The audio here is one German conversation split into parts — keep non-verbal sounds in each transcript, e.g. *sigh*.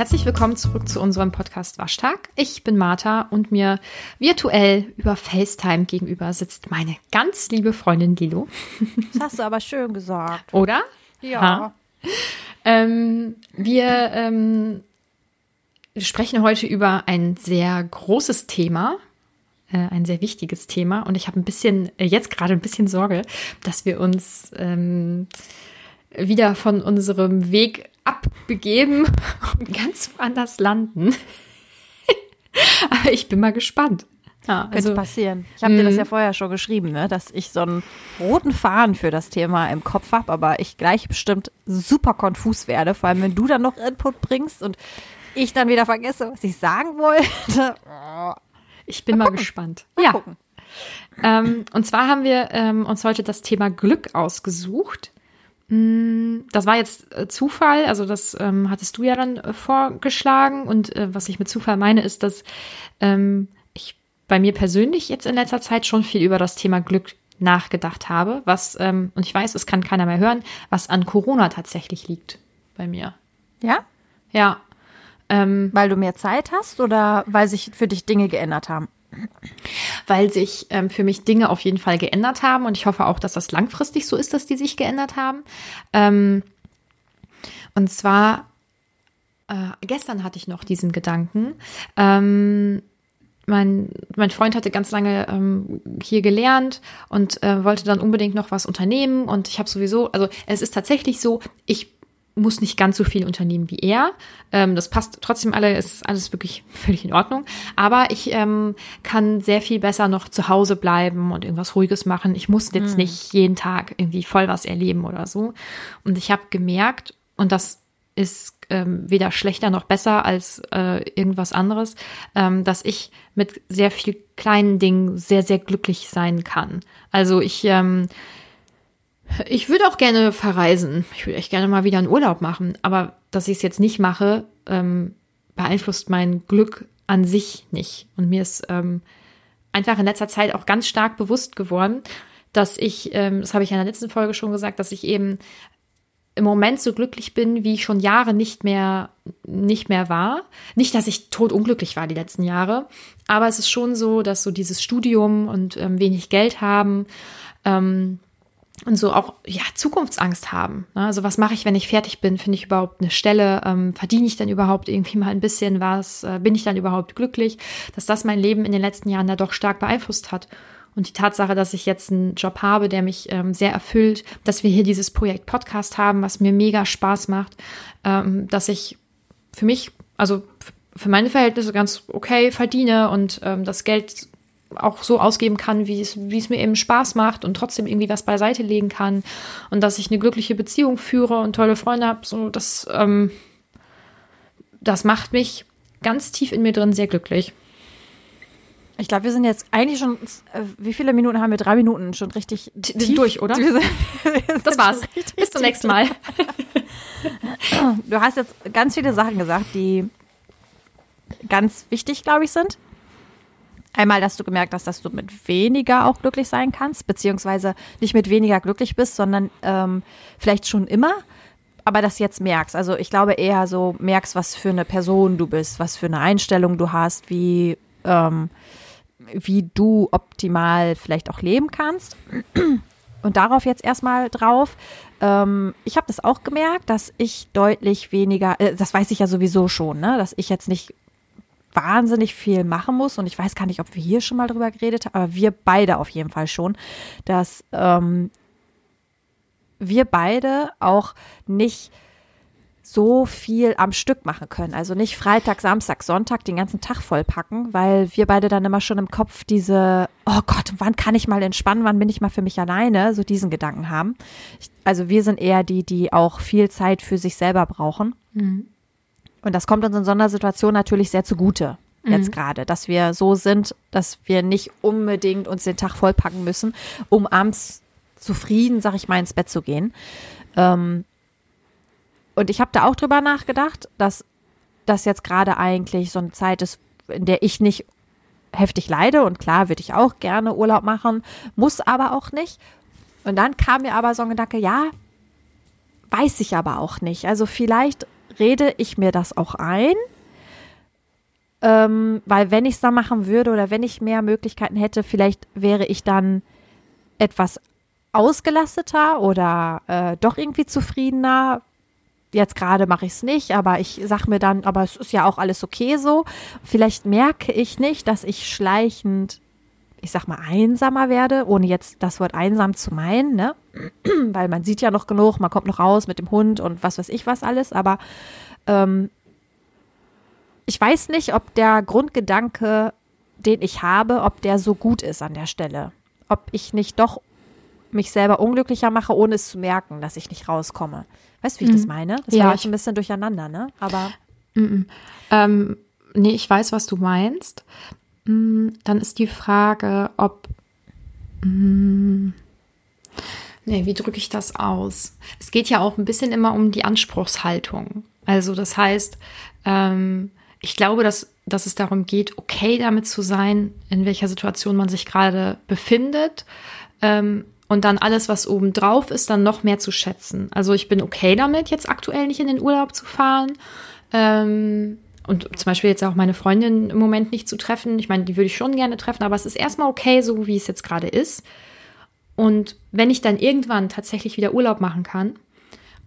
herzlich willkommen zurück zu unserem Podcast Waschtag. Ich bin Martha und mir virtuell über FaceTime gegenüber sitzt meine ganz liebe Freundin Lilo. Das hast du aber schön gesagt. Oder? Ja. Ähm, wir ähm, sprechen heute über ein sehr großes Thema, äh, ein sehr wichtiges Thema. Und ich habe ein bisschen, äh, jetzt gerade ein bisschen Sorge, dass wir uns ähm, wieder von unserem Weg abbegeben und ganz woanders landen. *laughs* Aber ich bin mal gespannt. Ja, Könnte also, passieren. Ich habe dir das Mhm. ja vorher schon geschrieben, ne? dass ich so einen roten Faden für das Thema im Kopf habe, aber ich gleich bestimmt super konfus werde, vor allem wenn du dann noch Input bringst und ich dann wieder vergesse, was ich sagen wollte. *laughs* ich bin mal, gespannt. Mal ja. Ähm, und zwar haben wir ähm, uns heute das Thema Glück ausgesucht. Mm, Das war jetzt äh, Zufall, also das ähm, hattest du ja dann äh, vorgeschlagen. Und äh, was ich mit Zufall meine, ist, dass ähm, ich bei mir persönlich jetzt in letzter Zeit schon viel über das Thema Glück nachgedacht habe, was, ähm, und ich weiß, es kann keiner mehr hören, was an Corona tatsächlich liegt bei mir. Ja? Ja. Ähm, Weil du mehr Zeit hast oder weil sich für dich Dinge geändert haben? Weil sich ähm, für mich Dinge auf jeden Fall geändert haben und ich hoffe auch, dass das langfristig so ist, dass die sich geändert haben. Ähm, und zwar, äh, gestern hatte ich noch diesen Gedanken. Ähm, mein, mein Freund hatte ganz lange ähm, hier gelernt und äh, wollte dann unbedingt noch was unternehmen. Und ich habe sowieso, also es ist tatsächlich so, ich muss nicht ganz so viel unternehmen wie er. Ähm, das passt trotzdem alle, ist alles wirklich völlig in Ordnung. Aber ich ähm, kann sehr viel besser noch zu Hause bleiben und irgendwas Ruhiges machen. Ich muss jetzt nicht jeden Tag irgendwie voll was erleben oder so. Und ich habe gemerkt, und das ist ähm, weder schlechter noch besser als äh, irgendwas anderes, ähm, dass ich mit sehr viel kleinen Dingen sehr, sehr glücklich sein kann. Also ich, ähm, ich würde auch gerne verreisen. Ich würde echt gerne mal wieder einen Urlaub machen. Aber dass ich es jetzt nicht mache, ähm, beeinflusst mein Glück an sich nicht. Und mir ist ähm, einfach in letzter Zeit auch ganz stark bewusst geworden, dass ich, ähm, das habe ich in der letzten Folge schon gesagt, dass ich eben im Moment so glücklich bin, wie ich schon Jahre nicht mehr, nicht mehr war. Nicht, dass ich totunglücklich war die letzten Jahre, aber es ist schon so, dass so dieses Studium und ähm, wenig Geld haben ähm, und so auch ja Zukunftsangst haben. Ne? Also was mache ich, wenn ich fertig bin? Finde ich überhaupt eine Stelle? Ähm, verdiene ich dann überhaupt irgendwie mal ein bisschen was? Äh, bin ich dann überhaupt glücklich? Dass das mein Leben in den letzten Jahren da doch stark beeinflusst hat. Und die Tatsache, dass ich jetzt einen Job habe, der mich ähm, sehr erfüllt, dass wir hier dieses Projekt Podcast haben, was mir mega Spaß macht, ähm, dass ich für mich, also für meine Verhältnisse ganz okay verdiene und ähm, das Geld auch so ausgeben kann, wie es, wie es mir eben Spaß macht und trotzdem irgendwie was beiseite legen kann und dass ich eine glückliche Beziehung führe und tolle Freunde habe, so das, ähm, das macht mich ganz tief in mir drin sehr glücklich. Ich glaube, wir sind jetzt eigentlich schon, äh, wie viele Minuten haben wir? Drei Minuten schon richtig. Wir sind durch, oder? Wir sind, *laughs* wir sind Das war's. Bis zum tief nächsten Mal. Du hast jetzt ganz viele Sachen gesagt, die ganz wichtig, glaube ich, sind. Einmal, dass du gemerkt hast, dass du mit weniger auch glücklich sein kannst, beziehungsweise nicht mit weniger glücklich bist, sondern ähm, vielleicht schon immer, aber das jetzt merkst. Also ich glaube eher so merkst, was für eine Person du bist, was für eine Einstellung du hast, wie, ähm, wie du optimal vielleicht auch leben kannst. Und darauf jetzt erstmal drauf. Ähm, ich habe das auch gemerkt, dass ich deutlich weniger, äh, das weiß ich ja sowieso schon, ne, dass ich jetzt nicht wahnsinnig viel machen muss und ich weiß gar nicht, ob wir hier schon mal drüber geredet haben, aber wir beide auf jeden Fall schon, dass ähm, wir beide auch nicht so viel am Stück machen können. Also nicht Freitag, Samstag, Sonntag den ganzen Tag vollpacken, weil wir beide dann immer schon im Kopf diese, oh Gott, wann kann ich mal entspannen, wann bin ich mal für mich alleine, so diesen Gedanken haben. Ich, also wir sind eher die, die auch viel Zeit für sich selber brauchen. Und das kommt uns in so einer Situation natürlich sehr zugute. Jetzt gerade, dass wir so sind, dass wir nicht unbedingt uns den Tag vollpacken müssen, um abends zufrieden, sag ich mal, ins Bett zu gehen. Ähm, und ich habe da auch drüber nachgedacht, dass das jetzt gerade eigentlich so eine Zeit ist, in der ich nicht heftig leide. Und klar, würde ich auch gerne Urlaub machen, muss aber auch nicht. Und dann kam mir aber so ein Gedanke, ja, weiß ich aber auch nicht. Also vielleicht rede ich mir das auch ein. Ähm, weil wenn ich es da machen würde oder wenn ich mehr Möglichkeiten hätte, vielleicht wäre ich dann etwas ausgelasteter oder äh, doch irgendwie zufriedener. Jetzt gerade mache ich es nicht, aber ich sage mir dann, aber es ist ja auch alles okay so. Vielleicht merke ich nicht, dass ich schleichend, ich sag mal, einsamer werde, ohne jetzt das Wort einsam zu meinen, ne? *clears throat* Weil man sieht ja noch genug, man kommt noch raus mit dem Hund und was weiß ich was alles, aber ähm, ich weiß nicht, ob der Grundgedanke, den ich habe, ob der so gut ist an der Stelle. Ob ich nicht doch mich selber unglücklicher mache, ohne es zu merken, dass ich nicht rauskomme. Weißt du, wie ich das mhm. meine? Das ja, war jetzt ein bisschen durcheinander, ne? Aber. -mm. Ähm, nee, ich weiß, was du meinst. Mm, dann ist die Frage, ob. Mm, nee, wie drücke ich das aus? Es geht ja auch ein bisschen immer um die Anspruchshaltung. Also, das heißt, ähm, ich glaube, dass, dass es darum geht, okay damit zu sein, in welcher Situation man sich gerade befindet. Ähm, und dann alles, was oben drauf ist, dann noch mehr zu schätzen. Also ich bin okay damit, jetzt aktuell nicht in den Urlaub zu fahren. Ähm, und zum Beispiel jetzt auch meine Freundin im Moment nicht zu treffen. Ich meine, die würde ich schon gerne treffen, aber es ist erstmal okay, so wie es jetzt gerade ist. Und wenn ich dann irgendwann tatsächlich wieder Urlaub machen kann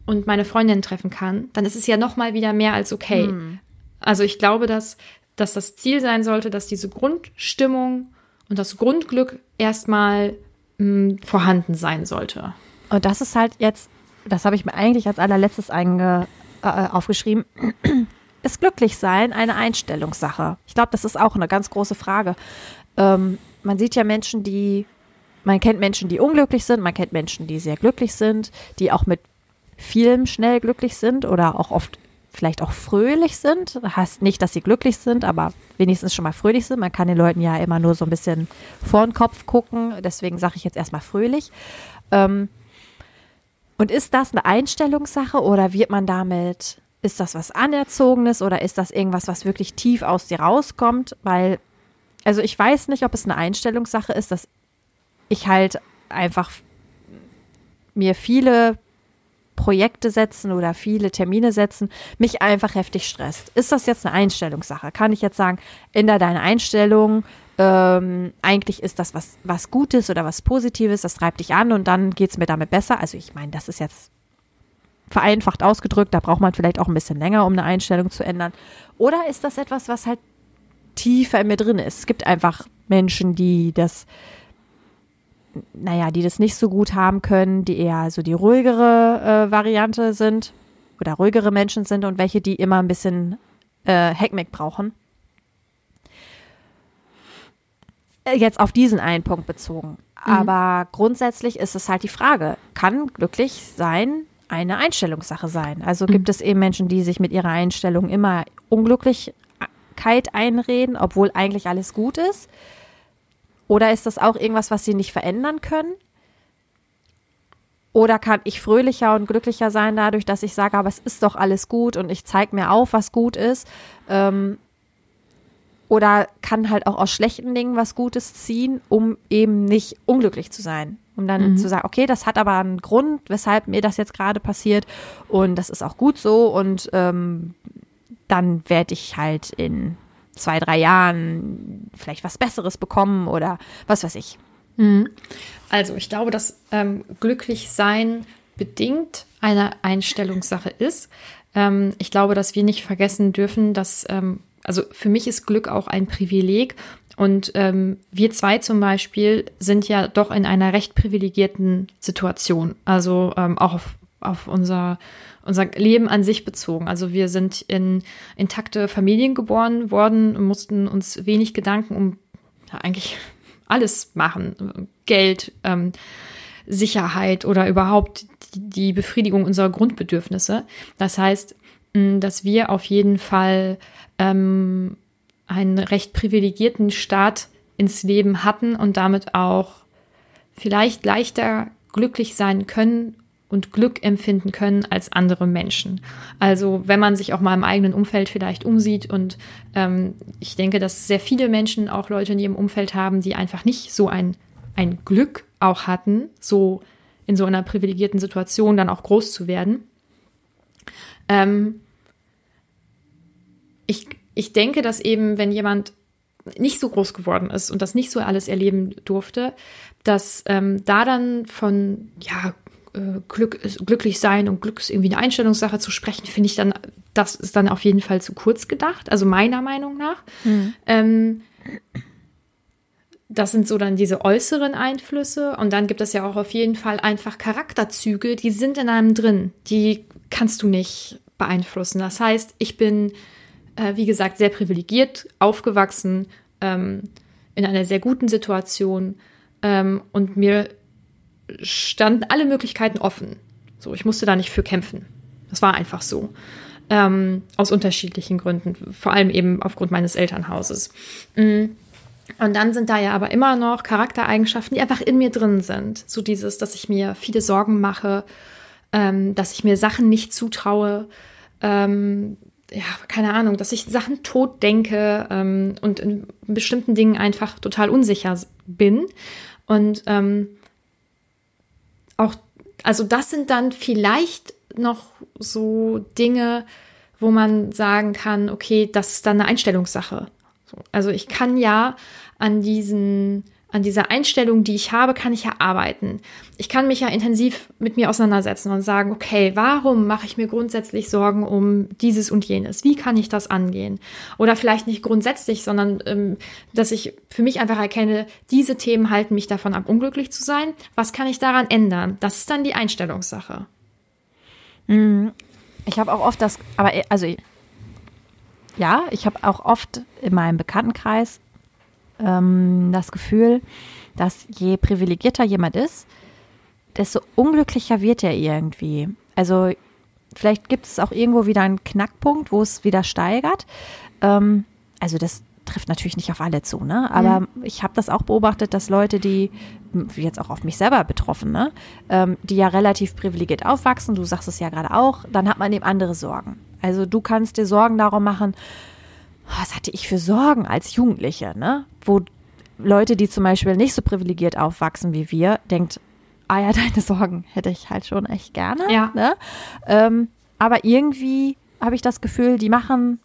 und meine Freundin treffen kann, dann ist es ja noch mal wieder mehr als okay. Hm. Also ich glaube, dass, dass das Ziel sein sollte, dass diese Grundstimmung und das Grundglück erstmal mh, hm, vorhanden sein sollte. Und das ist halt jetzt, das habe ich mir eigentlich als allerletztes einge, äh, aufgeschrieben, ist glücklich sein eine Einstellungssache? Ich glaube, das ist auch eine ganz große Frage. Ähm, man sieht ja Menschen, die, man kennt Menschen, die unglücklich sind, man kennt Menschen, die sehr glücklich sind, die auch mit vielem schnell glücklich sind oder auch oft vielleicht auch fröhlich sind. Heißt nicht, dass sie glücklich sind, aber wenigstens schon mal fröhlich sind. Man kann den Leuten ja immer nur so ein bisschen vor den Kopf gucken. Deswegen sage ich jetzt erstmal fröhlich. Ähm, und ist das eine Einstellungssache oder wird man damit, ist das was Anerzogenes oder ist das irgendwas, was wirklich tief aus dir rauskommt? Weil, also ich weiß nicht, ob es eine Einstellungssache ist, dass ich halt einfach mir viele Projekte setzen oder viele Termine setzen, mich einfach heftig stresst. Ist das jetzt eine Einstellungssache? Kann ich jetzt sagen, ändere deine Einstellung, ähm, eigentlich ist das was, was Gutes oder was Positives, das treibt dich an und dann geht es mir damit besser. Also ich meine, das ist jetzt vereinfacht ausgedrückt, da braucht man vielleicht auch ein bisschen länger, um eine Einstellung zu ändern. Oder ist das etwas, was halt tiefer in mir drin ist? Es gibt einfach Menschen, die das naja, die das nicht so gut haben können, die eher so die ruhigere äh, Variante sind oder ruhigere Menschen sind und welche, die immer ein bisschen äh, Heckmeck brauchen. Äh, jetzt auf diesen einen Punkt bezogen. Mhm. Aber grundsätzlich ist es halt die Frage, kann glücklich sein eine Einstellungssache sein? Also gibt mhm. es eben Menschen, die sich mit ihrer Einstellung immer Unglücklichkeit einreden, obwohl eigentlich alles gut ist. Oder ist das auch irgendwas, was sie nicht verändern können? Oder kann ich fröhlicher und glücklicher sein dadurch, dass ich sage, aber es ist doch alles gut und ich zeige mir auf, was gut ist? Ähm, oder kann halt auch aus schlechten Dingen was Gutes ziehen, um eben nicht unglücklich zu sein? Um dann mhm. zu sagen, okay, das hat aber einen Grund, weshalb mir das jetzt gerade passiert und das ist auch gut so und ähm, dann werde ich halt in zwei, drei Jahren vielleicht was Besseres bekommen oder was weiß ich. Mhm. Also ich glaube, dass ähm, glücklich sein bedingt eine Einstellungssache ist. Ähm, ich glaube, dass wir nicht vergessen dürfen, dass, ähm, also für mich ist Glück auch ein Privileg. Und ähm, wir zwei zum Beispiel sind ja doch in einer recht privilegierten Situation. Also ähm, auch auf, auf unser unser Leben an sich bezogen. Also wir sind in intakte Familien geboren worden und mussten uns wenig Gedanken um ja, eigentlich alles machen. Geld, ähm, Sicherheit oder überhaupt die Befriedigung unserer Grundbedürfnisse. Das heißt, dass wir auf jeden Fall ähm, einen recht privilegierten Start ins Leben hatten und damit auch vielleicht leichter glücklich sein können und Glück empfinden können als andere Menschen. Also wenn man sich auch mal im eigenen Umfeld vielleicht umsieht und ähm, ich denke, dass sehr viele Menschen auch Leute in ihrem Umfeld haben, die einfach nicht so ein, ein Glück auch hatten, so in so einer privilegierten Situation dann auch groß zu werden. Ähm, ich, ich denke, dass eben, wenn jemand nicht so groß geworden ist und das nicht so alles erleben durfte, dass ähm, da dann von ja äh, Glück glücklich sein und Glück ist irgendwie eine Einstellungssache zu sprechen, finde ich dann, das ist dann auf jeden Fall zu kurz gedacht, also meiner Meinung nach. Mhm. Ähm, das sind so dann diese äußeren Einflüsse und dann gibt es ja auch auf jeden Fall einfach Charakterzüge, die sind in einem drin, die kannst du nicht beeinflussen. Das heißt, ich bin, äh, wie gesagt, sehr privilegiert aufgewachsen, ähm, in einer sehr guten Situation ähm, und mir standen alle Möglichkeiten offen. So, ich musste da nicht für kämpfen. Das war einfach so. Ähm, aus unterschiedlichen Gründen, vor allem eben aufgrund meines Elternhauses. Mm. Und dann sind da ja aber immer noch Charaktereigenschaften, die einfach in mir drin sind. So dieses, dass ich mir viele Sorgen mache, ähm, dass ich mir Sachen nicht zutraue, ähm, ja, keine Ahnung, dass ich Sachen tot denke ähm, und in bestimmten Dingen einfach total unsicher bin. Und ähm, auch, also das sind dann vielleicht noch so Dinge, wo man sagen kann, okay, das ist dann eine Einstellungssache. Also ich kann ja an diesen an dieser Einstellung, die ich habe, kann ich ja arbeiten. Ich kann mich ja intensiv mit mir auseinandersetzen und sagen, okay, warum mache ich mir grundsätzlich Sorgen um dieses und jenes? Wie kann ich das angehen? Oder vielleicht nicht grundsätzlich, sondern ähm, dass ich für mich einfach erkenne, diese Themen halten mich davon ab, unglücklich zu sein. Was kann ich daran ändern? Das ist dann die Einstellungssache. Mhm. Ich habe auch oft das, aber also ja, ich habe auch oft in meinem Bekanntenkreis ähm, das Gefühl, dass je privilegierter jemand ist, desto unglücklicher wird er irgendwie. Also vielleicht gibt es auch irgendwo wieder einen Knackpunkt, wo es wieder steigert. Ähm, also das trifft natürlich nicht auf alle zu, ne? Aber mhm. ich habe das auch beobachtet, dass Leute, die jetzt auch auf mich selber betroffen, ne, ähm, die ja relativ privilegiert aufwachsen, du sagst es ja gerade auch, dann hat man eben andere Sorgen. Also du kannst dir Sorgen darum machen, was hatte ich für Sorgen als Jugendliche, ne? Wo Leute, die zum Beispiel nicht so privilegiert aufwachsen wie wir, denkt, ah ja, *laughs* deine Sorgen hätte ich halt schon echt gerne. Ja. Ne? Ähm, aber irgendwie habe ich das Gefühl, die machen,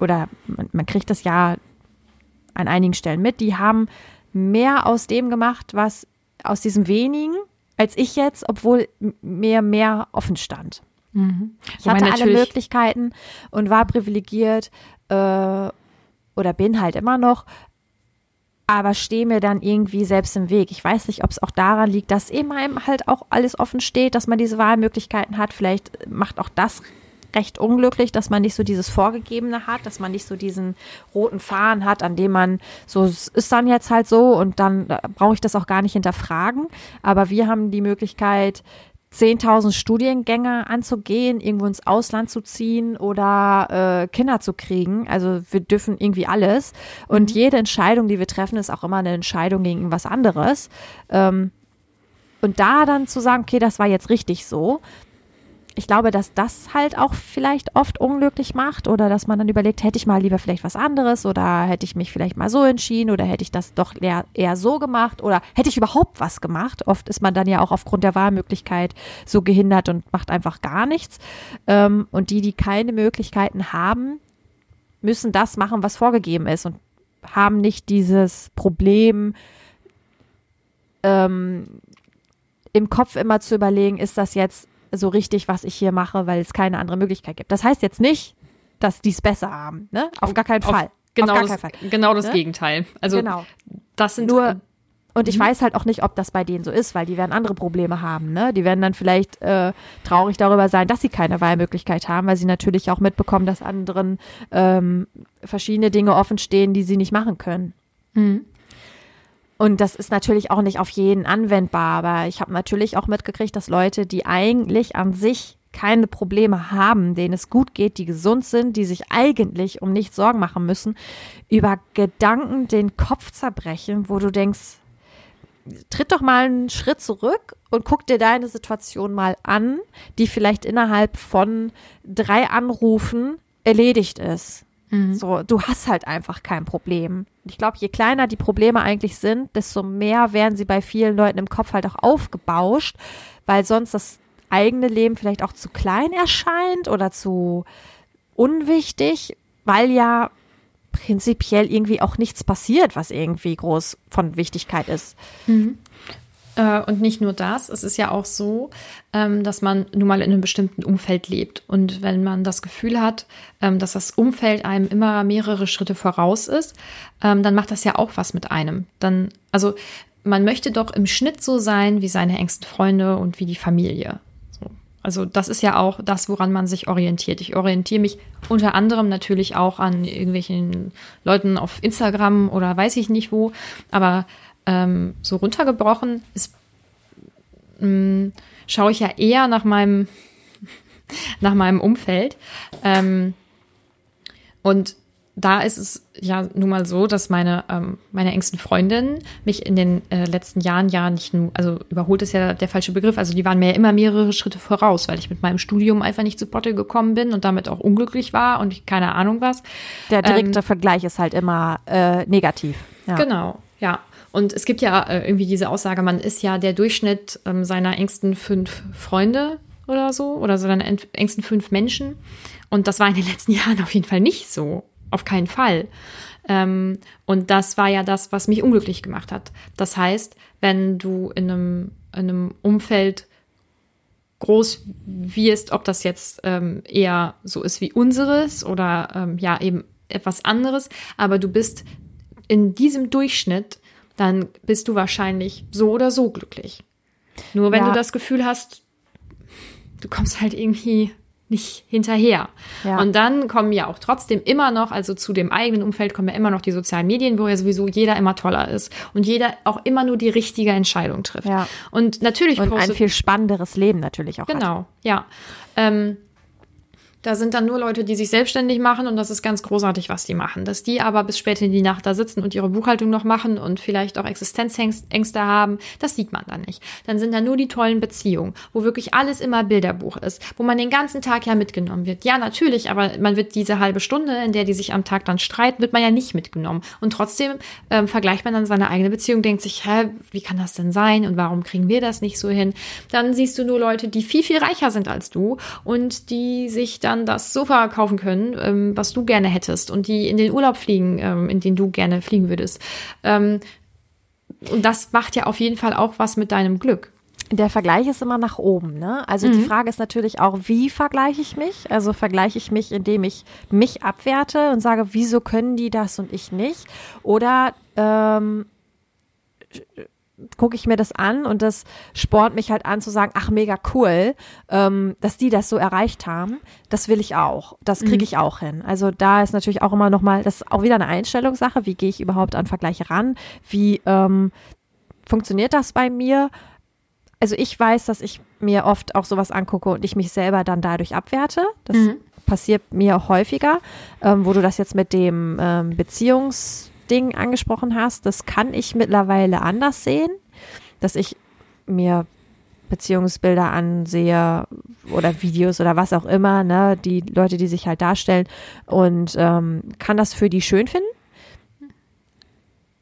oder man, man kriegt das ja an einigen Stellen mit, die haben mehr aus dem gemacht, was aus diesem wenigen, als ich jetzt, obwohl mir mehr offen stand. Mhm. Ich hatte alle Möglichkeiten und war privilegiert äh, oder bin halt immer noch, aber stehe mir dann irgendwie selbst im Weg. Ich weiß nicht, ob es auch daran liegt, dass eben halt auch alles offen steht, dass man diese Wahlmöglichkeiten hat. Vielleicht macht auch das recht unglücklich, dass man nicht so dieses Vorgegebene hat, dass man nicht so diesen roten Faden hat, an dem man so, ist dann jetzt halt so und dann brauche ich das auch gar nicht hinterfragen. Aber wir haben die Möglichkeit, 10.000 Studiengänge anzugehen, irgendwo ins Ausland zu ziehen oder äh, Kinder zu kriegen. Also wir dürfen irgendwie alles. Und mhm. jede Entscheidung, die wir treffen, ist auch immer eine Entscheidung gegen was anderes. Ähm, und da dann zu sagen, okay, das war jetzt richtig so, ich glaube, dass das halt auch vielleicht oft unglücklich macht oder dass man dann überlegt, hätte ich mal lieber vielleicht was anderes oder hätte ich mich vielleicht mal so entschieden oder hätte ich das doch eher, eher so gemacht oder hätte ich überhaupt was gemacht. Oft ist man dann ja auch aufgrund der Wahlmöglichkeit so gehindert und macht einfach gar nichts. Ähm, und die, die keine Möglichkeiten haben, müssen das machen, was vorgegeben ist und haben nicht dieses Problem, ähm, im Kopf immer zu überlegen, ist das jetzt so richtig, was ich hier mache, weil es keine andere Möglichkeit gibt. Das heißt jetzt nicht, dass die es besser haben, ne? Auf gar keinen Fall. Auf, genau, Auf gar das, Fall. genau das ne? Gegenteil. Also genau. das sind nur und ich mhm. weiß halt auch nicht, ob das bei denen so ist, weil die werden andere Probleme haben. Ne? Die werden dann vielleicht äh, traurig darüber sein, dass sie keine Wahlmöglichkeit haben, weil sie natürlich auch mitbekommen, dass anderen ähm, verschiedene Dinge offen stehen, die sie nicht machen können. Mhm. Und das ist natürlich auch nicht auf jeden anwendbar, aber ich habe natürlich auch mitgekriegt, dass Leute, die eigentlich an sich keine Probleme haben, denen es gut geht, die gesund sind, die sich eigentlich um nichts Sorgen machen müssen, über Gedanken den Kopf zerbrechen, wo du denkst, tritt doch mal einen Schritt zurück und guck dir deine Situation mal an, die vielleicht innerhalb von drei Anrufen erledigt ist. Mhm. So, du hast halt einfach kein Problem. Ich glaube, je kleiner die Probleme eigentlich sind, desto mehr werden sie bei vielen Leuten im Kopf halt auch aufgebauscht, weil sonst das eigene Leben vielleicht auch zu klein erscheint oder zu unwichtig, weil ja prinzipiell irgendwie auch nichts passiert, was irgendwie groß von Wichtigkeit ist. Mhm. Äh, und nicht nur das, es ist ja auch so, ähm, dass man nun mal in einem bestimmten Umfeld lebt. Und wenn man das Gefühl hat, ähm, dass das Umfeld einem immer mehrere Schritte voraus ist, ähm, dann macht das ja auch was mit einem. Dann, also man möchte doch im Schnitt so sein wie seine engsten Freunde und wie die Familie. Also das ist ja auch das, woran man sich orientiert. Ich orientiere mich unter anderem natürlich auch an irgendwelchen Leuten auf Instagram oder weiß ich nicht wo. Aber ähm, so runtergebrochen ist, ähm, schaue ich ja eher nach meinem, *laughs* nach meinem Umfeld. Ähm, und da ist es ja nun mal so, dass meine, ähm, meine engsten Freundinnen mich in den äh, letzten Jahren ja nicht nur, also überholt ist ja der falsche Begriff, also die waren mir immer mehrere Schritte voraus, weil ich mit meinem Studium einfach nicht zu Potte gekommen bin und damit auch unglücklich war und ich keine Ahnung was. Der direkte ähm, Vergleich ist halt immer äh, negativ. Ja. Genau, ja. Und es gibt ja äh, irgendwie diese Aussage, man ist ja der Durchschnitt ähm, seiner engsten fünf Freunde oder so oder seiner engsten fünf Menschen. Und das war in den letzten *laughs* Jahren auf jeden Fall nicht so auf keinen Fall. Ähm, und das war ja das, was mich unglücklich gemacht hat. Das heißt, wenn du in einem, in einem Umfeld groß wirst, ob das jetzt ähm, eher so ist wie unseres oder ähm, ja eben etwas anderes, aber du bist in diesem Durchschnitt, dann bist du wahrscheinlich so oder so glücklich. Nur wenn ja. du das Gefühl hast, du kommst halt irgendwie nicht hinterher. Ja. Und dann kommen ja auch trotzdem immer noch, also zu dem eigenen Umfeld kommen ja immer noch die sozialen Medien, wo ja sowieso jeder immer toller ist und jeder auch immer nur die richtige Entscheidung trifft. Ja. Und natürlich und ein viel spannenderes Leben natürlich auch. Genau, hat. ja. Ähm, da sind dann nur Leute, die sich selbstständig machen und das ist ganz großartig, was die machen. Dass die aber bis spät in die Nacht da sitzen und ihre Buchhaltung noch machen und vielleicht auch Existenzängste haben, das sieht man dann nicht. Dann sind da nur die tollen Beziehungen, wo wirklich alles immer Bilderbuch ist, wo man den ganzen Tag ja mitgenommen wird. Ja, natürlich, aber man wird diese halbe Stunde, in der die sich am Tag dann streiten, wird man ja nicht mitgenommen. Und trotzdem ähm, vergleicht man dann seine eigene Beziehung, denkt sich, hä, wie kann das denn sein und warum kriegen wir das nicht so hin? Dann siehst du nur Leute, die viel, viel reicher sind als du und die sich dann dann das Sofa kaufen können, ähm, was du gerne hättest und die in den Urlaub fliegen, ähm, in den du gerne fliegen würdest. Ähm, und das macht ja auf jeden Fall auch was mit deinem Glück. Der Vergleich ist immer nach oben, ne? Also mhm. die Frage ist natürlich auch, wie vergleiche ich mich? Also vergleiche ich mich, indem ich mich abwerte und sage, wieso können die das und ich nicht? Oder ähm, gucke ich mir das an und das spornt mich halt an zu sagen, ach mega cool, ähm, dass die das so erreicht haben. Das will ich auch. Das kriege mhm. ich auch hin. Also da ist natürlich auch immer noch mal, das ist auch wieder eine Einstellungssache. Wie gehe ich überhaupt an Vergleiche ran? Wie ähm, funktioniert das bei mir? Also ich weiß, dass ich mir oft auch sowas angucke und ich mich selber dann dadurch abwerte. Das mhm. passiert mir häufiger, ähm, wo du das jetzt mit dem ähm, Beziehungs Ding angesprochen hast, das kann ich mittlerweile anders sehen, dass ich mir Beziehungsbilder ansehe oder Videos oder was auch immer, ne, die Leute, die sich halt darstellen und ähm, kann das für die schön finden.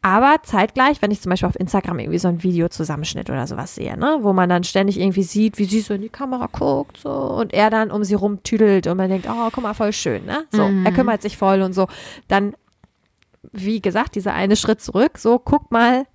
Aber zeitgleich, wenn ich zum Beispiel auf Instagram irgendwie so ein Videozusammenschnitt oder sowas sehe, ne, wo man dann ständig irgendwie sieht, wie sie so in die Kamera guckt, so, und er dann um sie rumtüdelt und man denkt, oh, guck mal, voll schön, ne, so, mhm. er kümmert sich voll und so, dann wie gesagt, dieser eine Schritt zurück, so guck mal,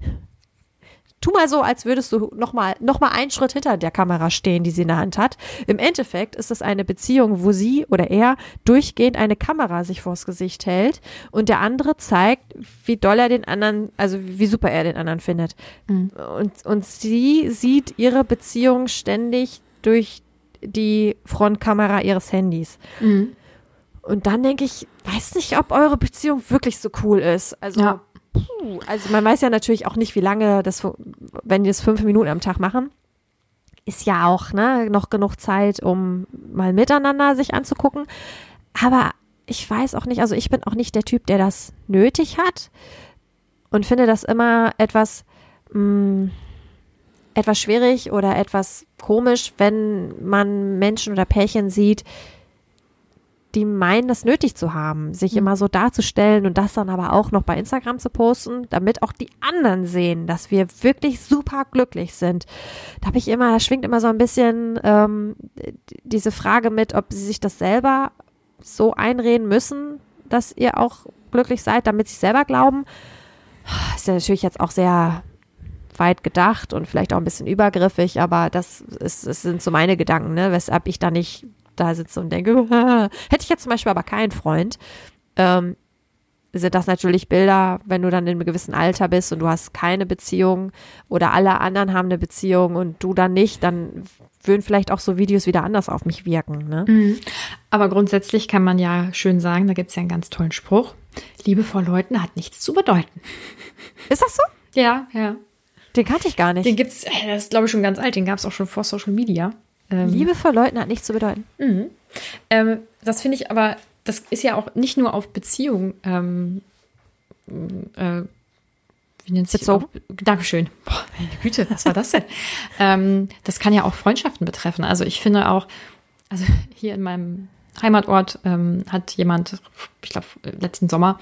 tu mal so, als würdest du noch mal, noch mal einen Schritt hinter der Kamera stehen, die sie in der Hand hat. Im Endeffekt ist es eine Beziehung, wo sie oder er durchgehend eine Kamera sich vors Gesicht hält und der andere zeigt, wie doll er den anderen, also wie super er den anderen findet. Mhm. Und, und sie sieht ihre Beziehung ständig durch die Frontkamera ihres Handys. Mhm. Und dann denke ich, weiß nicht, ob eure Beziehung wirklich so cool ist. Also, ja. puh, also man weiß ja natürlich auch nicht, wie lange das, wenn die das fünf Minuten am Tag machen, ist ja auch ne, noch genug Zeit, um mal miteinander sich anzugucken. Aber ich weiß auch nicht, also ich bin auch nicht der Typ, der das nötig hat und finde das immer etwas, mh, mm, etwas schwierig oder etwas komisch, wenn man Menschen oder Pärchen sieht, die meinen, das nötig zu haben, sich mhm. immer so darzustellen und das dann aber auch noch bei Instagram zu posten, damit auch die anderen sehen, dass wir wirklich super glücklich sind. Da habe ich immer, da schwingt immer so ein bisschen ähm, diese Frage mit, ob sie sich das selber so einreden müssen, dass ihr auch glücklich seid, damit sie selber glauben. Ist ja natürlich jetzt auch sehr weit gedacht und vielleicht auch ein bisschen übergriffig, aber das, ist, das sind so meine Gedanken, ne? weshalb ich da nicht da sitze und denke, *laughs* hätte ich jetzt zum Beispiel aber keinen Freund, ähm, sind das natürlich Bilder, wenn du dann in einem gewissen Alter bist und du hast keine Beziehung oder alle anderen haben eine Beziehung und du dann nicht, dann würden vielleicht auch so Videos wieder anders auf mich wirken. Ne? Mhm. Aber grundsätzlich kann man ja schön sagen, da gibt es ja einen ganz tollen Spruch. Liebe vor Leuten hat nichts zu bedeuten. *laughs* Ist das so? Ja, ja. Den kannte ich gar nicht. Den gibt's, äh, das ist glaube ich schon ganz alt, den gab es auch schon vor Social Media. Ähm, Liebe vor Leuten hat nichts zu bedeuten. Mhm. Ähm, das finde ich aber, das ist ja auch nicht nur auf Beziehungen ähm, äh, wie nennt sich Bezogen? Auch, Dankeschön. Boah, meine Güte, was war das denn? *laughs* ähm, das kann ja auch Freundschaften betreffen. Also ich finde auch, also hier in meinem Heimatort ähm, hat jemand, ich glaube, letzten Sommer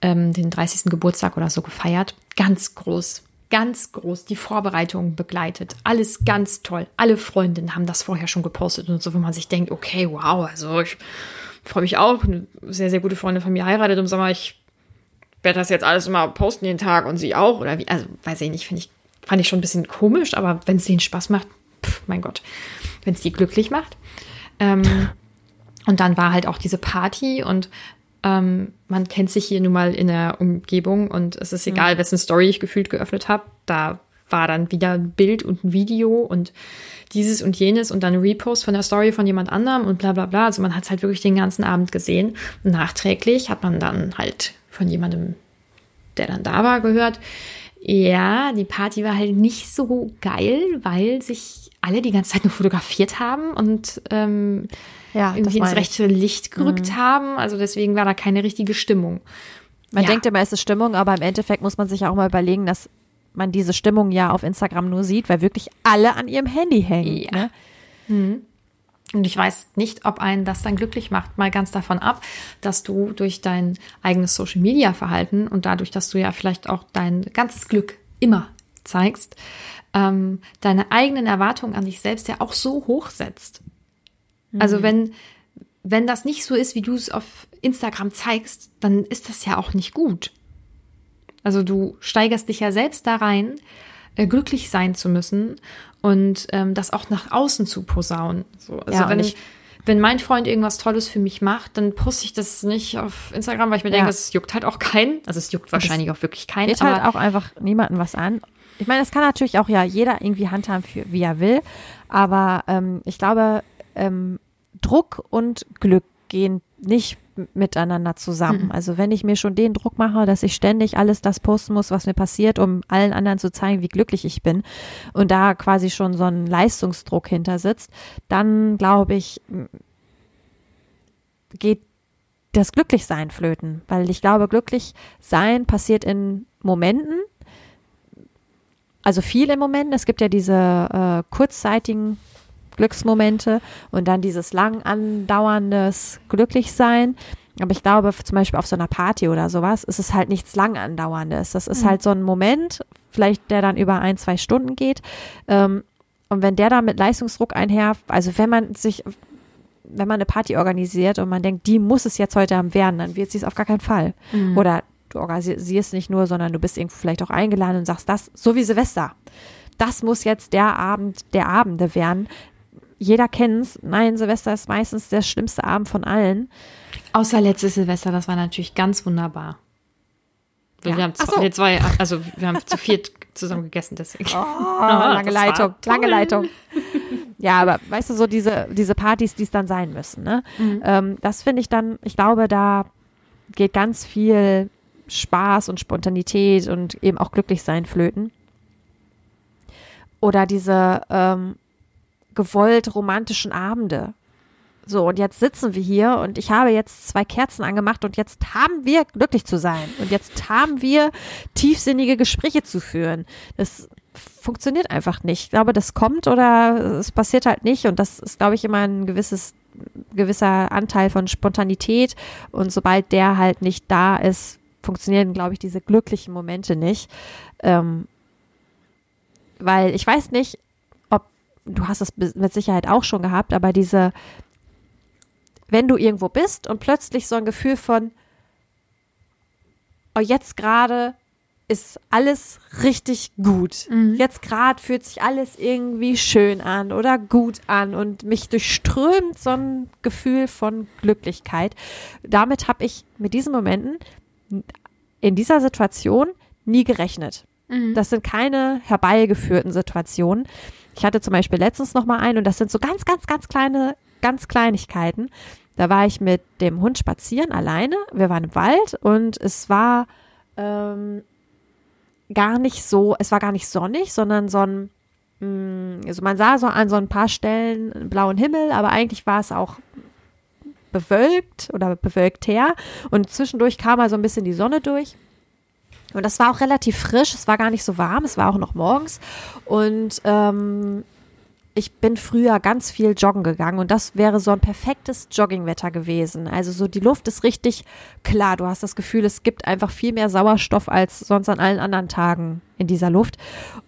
ähm, den 30. Geburtstag oder so gefeiert. Ganz groß, ganz groß die Vorbereitung begleitet. Alles ganz toll. Alle Freundinnen haben das vorher schon gepostet und so, wo man sich denkt, okay, wow, also ich freue mich auch. Eine sehr, sehr gute Freundin von mir heiratet im Sommer. Ich werde das jetzt alles immer posten jeden Tag und sie auch oder wie, also weiß ich nicht, finde ich, fand ich schon ein bisschen komisch, aber wenn es denen Spaß macht, pff, mein Gott, wenn es die glücklich macht. Ähm, *laughs* und dann war halt auch diese Party und ähm, man kennt sich hier nun mal in der Umgebung und es ist egal, mhm. wessen Story ich gefühlt geöffnet habe. Da war dann wieder ein Bild und ein Video und dieses und jenes und dann ein Repost von der Story von jemand anderem und bla bla bla. Also man hat es halt wirklich den ganzen Abend gesehen. Und nachträglich hat man dann halt von jemandem, der dann da war, gehört. Ja, die Party war halt nicht so geil, weil sich alle die ganze Zeit nur fotografiert haben und ähm, ja, irgendwie ins rechte Licht gerückt mhm. haben. Also deswegen war da keine richtige Stimmung. Man ja. denkt immer, es ist Stimmung, aber im Endeffekt muss man sich auch mal überlegen, dass man diese Stimmung ja auf Instagram nur sieht, weil wirklich alle an ihrem Handy hängen. Ja. Ne? Mhm. Und ich weiß nicht, ob einen das dann glücklich macht. Mal ganz davon ab, dass du durch dein eigenes Social-Media-Verhalten und dadurch, dass du ja vielleicht auch dein ganzes Glück immer zeigst, ähm, deine eigenen Erwartungen an dich selbst ja auch so hoch setzt. Also mhm. Wenn, wenn das nicht so ist, wie du es auf Instagram zeigst, dann ist das ja auch nicht gut. Also du steigerst dich ja selbst da rein, äh, glücklich sein zu müssen und ähm, das auch nach außen zu posaunen. So, also ja, wenn ich wenn mein Freund irgendwas Tolles für mich macht, dann poste ich das nicht auf Instagram, weil ich mir ja. denke, es juckt halt auch keinen. Also es juckt wahrscheinlich auch wirklich keinen. Geht halt auch einfach niemanden was an. Ich meine, es kann natürlich auch ja jeder irgendwie handhaben, für, wie er will. Aber ähm, ich glaube, ähm, Druck und Glück gehen nicht miteinander zusammen. Mhm. Also wenn ich mir schon den Druck mache, dass ich ständig alles das posten muss, was mir passiert, um allen anderen zu zeigen, wie glücklich ich bin und da quasi schon so ein Leistungsdruck hinter sitzt, dann glaube ich, geht das Glücklichsein flöten, weil ich glaube, glücklich sein passiert in Momenten, also viel in Momenten. Es gibt ja diese äh, kurzzeitigen Glücksmomente und dann dieses lang andauerndes Glücklichsein. Aber ich glaube, zum Beispiel auf so einer Party oder sowas, ist es halt nichts lang andauerndes. Das ist mhm. halt so ein Moment, vielleicht der dann über ein, zwei Stunden geht. Ähm, und wenn der dann mit Leistungsdruck einher, also wenn man sich, wenn man eine Party organisiert und man denkt, die muss es jetzt heute Abend werden, dann wird sie es auf gar keinen Fall. Mhm. Oder du organisierst nicht nur, sondern du bist irgendwo vielleicht auch eingeladen und sagst das, so wie Silvester. Das muss jetzt der Abend der Abende werden jeder kennt's. Nein, Silvester ist meistens der schlimmste Abend von allen. Außer letztes Silvester, das war natürlich ganz wunderbar. Ja. Wir haben zwei, so. nee, zwei, also wir haben zu viert zusammen gegessen, deswegen. Oh, *laughs* lange Leitung, lange Leitung. Ja, aber weißt du, so diese, diese Partys, die es dann sein müssen, ne? Mhm. Ähm, das finde ich dann, ich glaube, da geht ganz viel Spaß und Spontanität und eben auch Glücklichsein flöten. Oder diese ähm, gewollt romantischen Abende. So, und jetzt sitzen wir hier und ich habe jetzt zwei Kerzen angemacht und jetzt haben wir glücklich zu sein. Und jetzt haben wir tiefsinnige Gespräche zu führen. Das funktioniert einfach nicht. Ich glaube, das kommt oder es passiert halt nicht. Und das ist, glaube ich, immer ein gewisses, gewisser Anteil von Spontanität. Und sobald der halt nicht da ist, funktionieren, glaube ich, diese glücklichen Momente nicht. Ähm, weil ich weiß nicht, du hast es mit Sicherheit auch schon gehabt, aber diese, wenn du irgendwo bist und plötzlich so ein Gefühl von, oh, jetzt gerade ist alles richtig gut. Mhm. Jetzt gerade fühlt sich alles irgendwie schön an oder gut an und mich durchströmt so ein Gefühl von Glücklichkeit. Damit habe ich mit diesen Momenten in dieser Situation nie gerechnet. Mhm. Das sind keine herbeigeführten Situationen. Ich hatte zum Beispiel letztens noch mal einen und das sind so ganz, ganz, ganz kleine, ganz Kleinigkeiten. Da war ich mit dem Hund spazieren alleine. Wir waren im Wald und es war ähm, gar nicht so, es war gar nicht sonnig, sondern so ein, mh, also man sah so an so ein paar Stellen blauen Himmel, aber eigentlich war es auch bewölkt oder bewölkt her und zwischendurch kam mal so ein bisschen die Sonne durch. Und das war auch relativ frisch, es war gar nicht so warm, es war auch noch morgens. Und ähm, ich bin früher ganz viel joggen gegangen und das wäre so ein perfektes Joggingwetter gewesen. Also so die Luft ist richtig klar. Du hast das Gefühl, es gibt einfach viel mehr Sauerstoff als sonst an allen anderen Tagen in dieser Luft.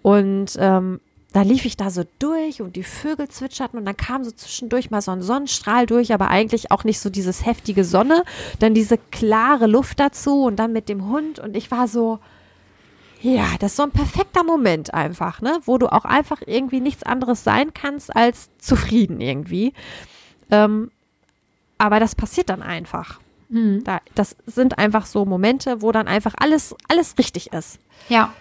Und ähm, da lief ich da so durch und die Vögel zwitscherten und dann kam so zwischendurch mal so ein Sonnenstrahl durch, aber eigentlich auch nicht so dieses heftige Sonne, dann diese klare Luft dazu und dann mit dem Hund und ich war so, ja, das ist so ein perfekter Moment einfach, ne, wo du auch einfach irgendwie nichts anderes sein kannst als zufrieden irgendwie. Ähm, aber das passiert dann einfach. Mhm. Da, das sind einfach so Momente, wo dann einfach alles, alles richtig ist. Ja.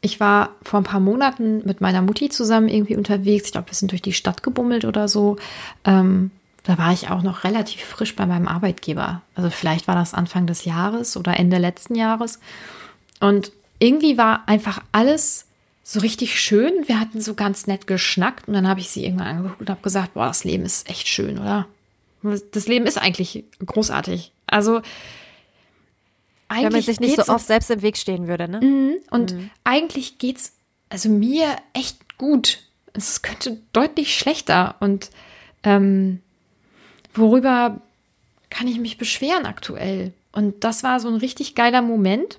Ich war vor ein paar Monaten mit meiner Mutti zusammen irgendwie unterwegs. Ich glaube, wir sind durch die Stadt gebummelt oder so. Ähm, da war ich auch noch relativ frisch bei meinem Arbeitgeber. Also vielleicht war das Anfang des Jahres oder Ende letzten Jahres. Und irgendwie war einfach alles so richtig schön. Wir hatten so ganz nett geschnackt und dann habe ich sie irgendwann angeguckt und habe gesagt, boah, das Leben ist echt schön, oder? Das Leben ist eigentlich großartig. Also eigentlich Wenn man sich nicht so oft selbst im Weg stehen würde, ne? Mhm. Und eigentlich geht's also mir echt gut. Es könnte deutlich schlechter. Und ähm, worüber kann ich mich beschweren aktuell? Und das war so ein richtig geiler Moment.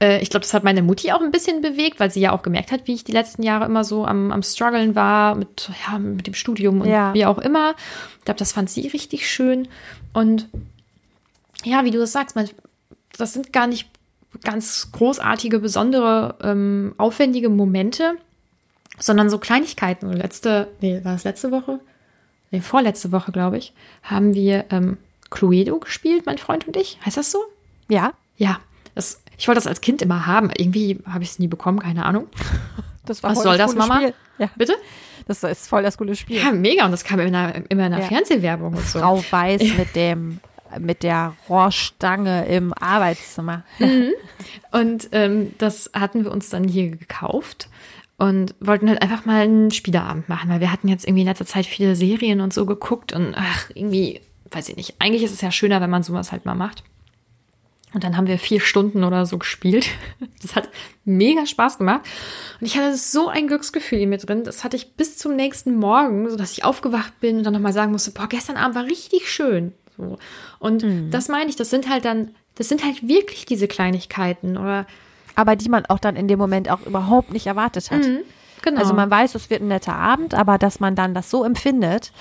Äh, Ich glaube, das hat meine Mutti auch ein bisschen bewegt, weil sie ja auch gemerkt hat, wie ich die letzten Jahre immer so am, am struggeln war mit, ja, mit dem Studium und Ja. wie auch immer. Ich glaube, das fand sie richtig schön. Und ja, wie du das sagst, man, das sind gar nicht ganz großartige, besondere, ähm, aufwendige Momente, sondern so Kleinigkeiten. Und letzte, nee, war das letzte Woche? Nee, vorletzte Woche, glaube ich, haben wir ähm, Cluedo gespielt, mein Freund und ich. Heißt das so? Ja, Ja. Das, ich wollte das als Kind immer haben. Irgendwie habe ich es nie bekommen, keine Ahnung. *laughs* das Was voll soll das, Mama? Spiel. Ja, Bitte? das ist voll das coole Spiel. Ja, mega. Und das kam immer in einer, immer in einer Ja. Fernsehwerbung und so. Frau Weiß mit dem mit der Rohrstange im Arbeitszimmer. *laughs* Und ähm, das hatten wir uns dann hier gekauft und wollten halt einfach mal einen Spieleabend machen, weil wir hatten jetzt irgendwie in letzter Zeit viele Serien und so geguckt und ach, irgendwie, weiß ich nicht. Eigentlich ist es ja schöner, wenn man sowas halt mal macht. Und dann haben wir vier Stunden oder so gespielt. *laughs* Das hat mega Spaß gemacht. Und ich hatte so ein Glücksgefühl in mir drin. Das hatte ich bis zum nächsten Morgen, so dass ich aufgewacht bin und dann nochmal sagen musste, boah, gestern Abend war richtig schön. So. Und das meine ich, das sind halt dann, das sind halt wirklich diese Kleinigkeiten oder Aber die man auch dann in dem Moment auch überhaupt nicht erwartet hat. genau. Also man weiß, es wird ein netter Abend, aber dass man dann das so empfindet.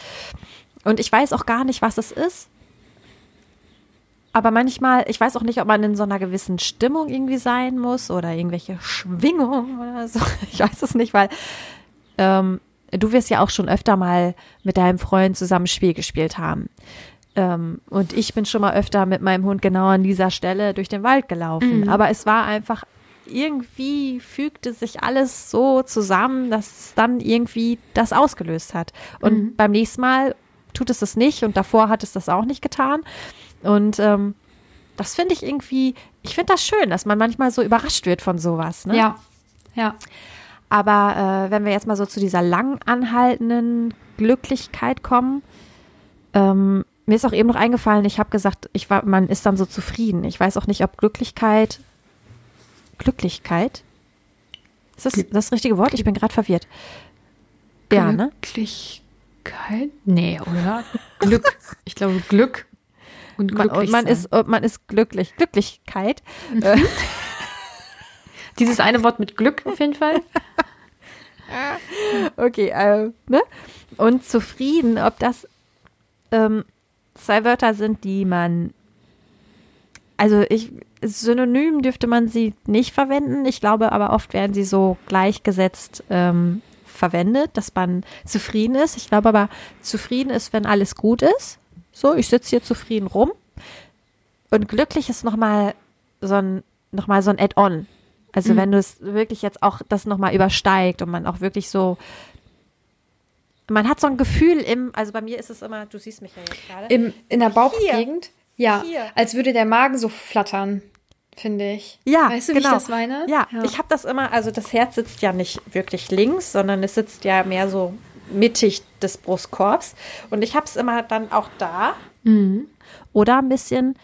Und ich weiß auch gar nicht, was es ist. Aber manchmal, ich weiß auch nicht, ob man in so einer gewissen Stimmung irgendwie sein muss oder irgendwelche Schwingungen oder so. *laughs* Ich weiß es nicht, weil ähm, du wirst ja auch schon öfter mal mit deinem Freund zusammen Spiel gespielt haben. Ähm, und ich bin schon mal öfter mit meinem Hund genau an dieser Stelle durch den Wald gelaufen. Aber es war einfach irgendwie fügte sich alles so zusammen, dass es dann irgendwie das ausgelöst hat. Und beim nächsten Mal tut es das nicht und davor hat es das auch nicht getan. Und ähm, das finde ich irgendwie, ich finde das schön, dass man manchmal so überrascht wird von sowas. Ne? ja, ja. Aber äh, wenn wir jetzt mal so zu dieser lang anhaltenden Glücklichkeit kommen, ähm, mir ist auch eben noch eingefallen, ich habe gesagt, ich war, man ist dann so zufrieden. Ich weiß auch nicht, ob Glücklichkeit, Glücklichkeit, ist das das richtige Wort? Ich bin gerade verwirrt. Ja, ne? Glücklichkeit? Nee, oder? Glück. Ich glaube Glück und Man, glücklich und man ist, und man ist glücklich. Glücklichkeit. Äh, *laughs* Dieses eine Wort mit Glück auf jeden Fall. *laughs* Okay, äh, ne? Und zufrieden, ob das ähm, zwei Wörter sind, die man also ich, synonym dürfte man sie nicht verwenden. Ich glaube aber oft werden sie so gleichgesetzt ähm, verwendet, dass man zufrieden ist. Ich glaube aber, zufrieden ist, wenn alles gut ist. So, ich sitze hier zufrieden rum. Und glücklich ist nochmal so ein, noch mal so ein Add-on. Also mhm. wenn du es wirklich jetzt auch das nochmal übersteigt und man auch wirklich so man hat so ein Gefühl im, also bei mir ist es immer, du siehst mich ja jetzt gerade. Im, in der Bauchgegend? Ja. Hier. Als würde der Magen so flattern, finde ich. Ja, weißt du, genau. wie ich das meine? Ja, ja. ich habe das immer, also das Herz sitzt ja nicht wirklich links, sondern es sitzt ja mehr so mittig des Brustkorbs. Und ich habe es immer dann auch da. Mhm. Oder ein bisschen,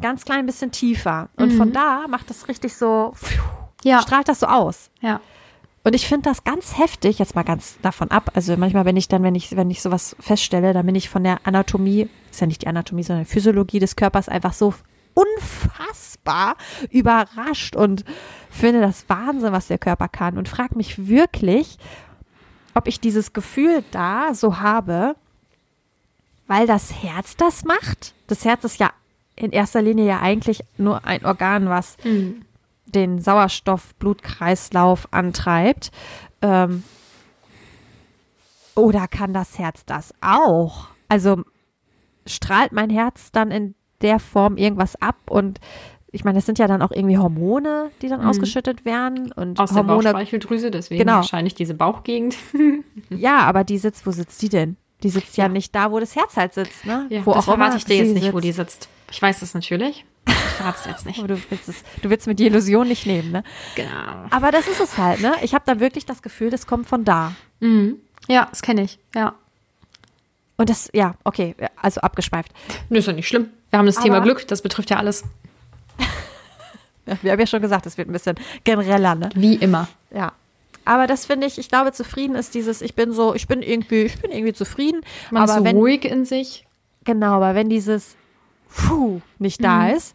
ganz klein bisschen tiefer. Und mhm. von da macht das richtig so, ja. strahlt das so aus. Ja. Und ich finde das ganz heftig, jetzt mal ganz davon ab. Also manchmal, wenn ich dann, wenn ich, wenn ich sowas feststelle, dann bin ich von der Anatomie, ist ja nicht die Anatomie, sondern die Physiologie des Körpers einfach so unfassbar überrascht und finde das Wahnsinn, was der Körper kann und frage mich wirklich, ob ich dieses Gefühl da so habe, weil das Herz das macht. Das Herz ist ja in erster Linie ja eigentlich nur ein Organ, was mhm den Sauerstoff-Blutkreislauf antreibt. Ähm, oder kann das Herz das auch? Also strahlt mein Herz dann in der Form irgendwas ab und ich meine, es sind ja dann auch irgendwie Hormone, die dann mhm. ausgeschüttet werden und aus Hormone, der Bauchspeicheldrüse, deswegen genau. wahrscheinlich diese Bauchgegend. *laughs* ja, aber die sitzt, wo sitzt die denn? Die sitzt ja, ja nicht da, wo das Herz halt sitzt, ne? Ja, wo das verrate ich dir jetzt nicht, sitzt. wo die sitzt. Ich weiß das natürlich. Es jetzt nicht. Aber du willst, es, du willst mir die Illusion nicht nehmen, ne? Genau. Aber das ist es halt, ne? Ich habe da wirklich das Gefühl, das kommt von da. Mhm. Ja, das kenne ich, ja. Und das, ja, okay, also abgeschweift. Nö, ist ja nicht schlimm. Wir haben das Aber Thema Glück, das betrifft ja alles. *laughs* wir haben ja schon gesagt, es wird ein bisschen genereller, ne? Wie immer. Ja. Aber das finde ich, ich glaube, zufrieden ist dieses, ich bin so, ich bin irgendwie, ich bin irgendwie zufrieden. Man aber ist so wenn, ruhig in sich. Genau, aber wenn dieses, puh, nicht da mhm. ist,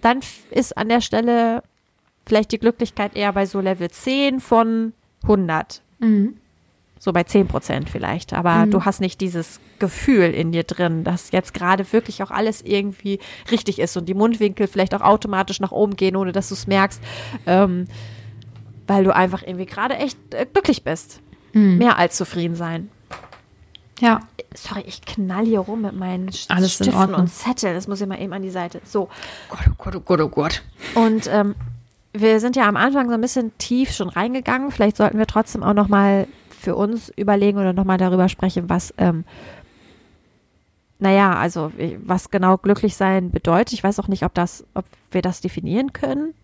dann ist an der Stelle vielleicht die Glücklichkeit eher bei so Level 10 von 100. Mhm. So bei 10 Prozent vielleicht. Aber mhm. du hast nicht dieses Gefühl in dir drin, dass jetzt gerade wirklich auch alles irgendwie richtig ist und die Mundwinkel vielleicht auch automatisch nach oben gehen, ohne dass du es merkst. Ähm, weil du einfach irgendwie gerade echt äh, glücklich bist. Mhm. Mehr als zufrieden sein. Ja. Sorry, ich knall hier rum mit meinen Alles Stiften und Zetteln. Das muss ich mal eben an die Seite. So. Gott, oh Gott, oh Gott, oh Gott. Und ähm, wir sind ja am Anfang so ein bisschen tief schon reingegangen. Vielleicht sollten wir trotzdem auch noch mal für uns überlegen oder noch mal darüber sprechen, was ähm, naja, also was genau glücklich sein bedeutet. Ich weiß auch nicht, ob das, ob wir das definieren können.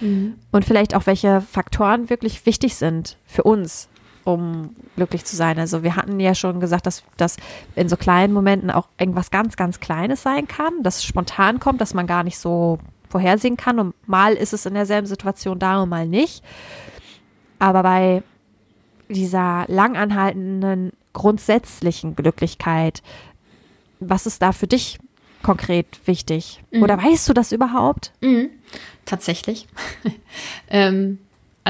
Mhm. Und vielleicht auch, welche Faktoren wirklich wichtig sind für uns um glücklich zu sein. Also wir hatten ja schon gesagt, dass das in so kleinen Momenten auch irgendwas ganz, ganz Kleines sein kann, das spontan kommt, dass man gar nicht so vorhersehen kann. Und mal ist es in derselben Situation da und mal nicht. Aber bei dieser langanhaltenden, grundsätzlichen Glücklichkeit, was ist da für dich konkret wichtig? Mhm. Oder weißt du das überhaupt? Mhm. Tatsächlich. *laughs* ähm,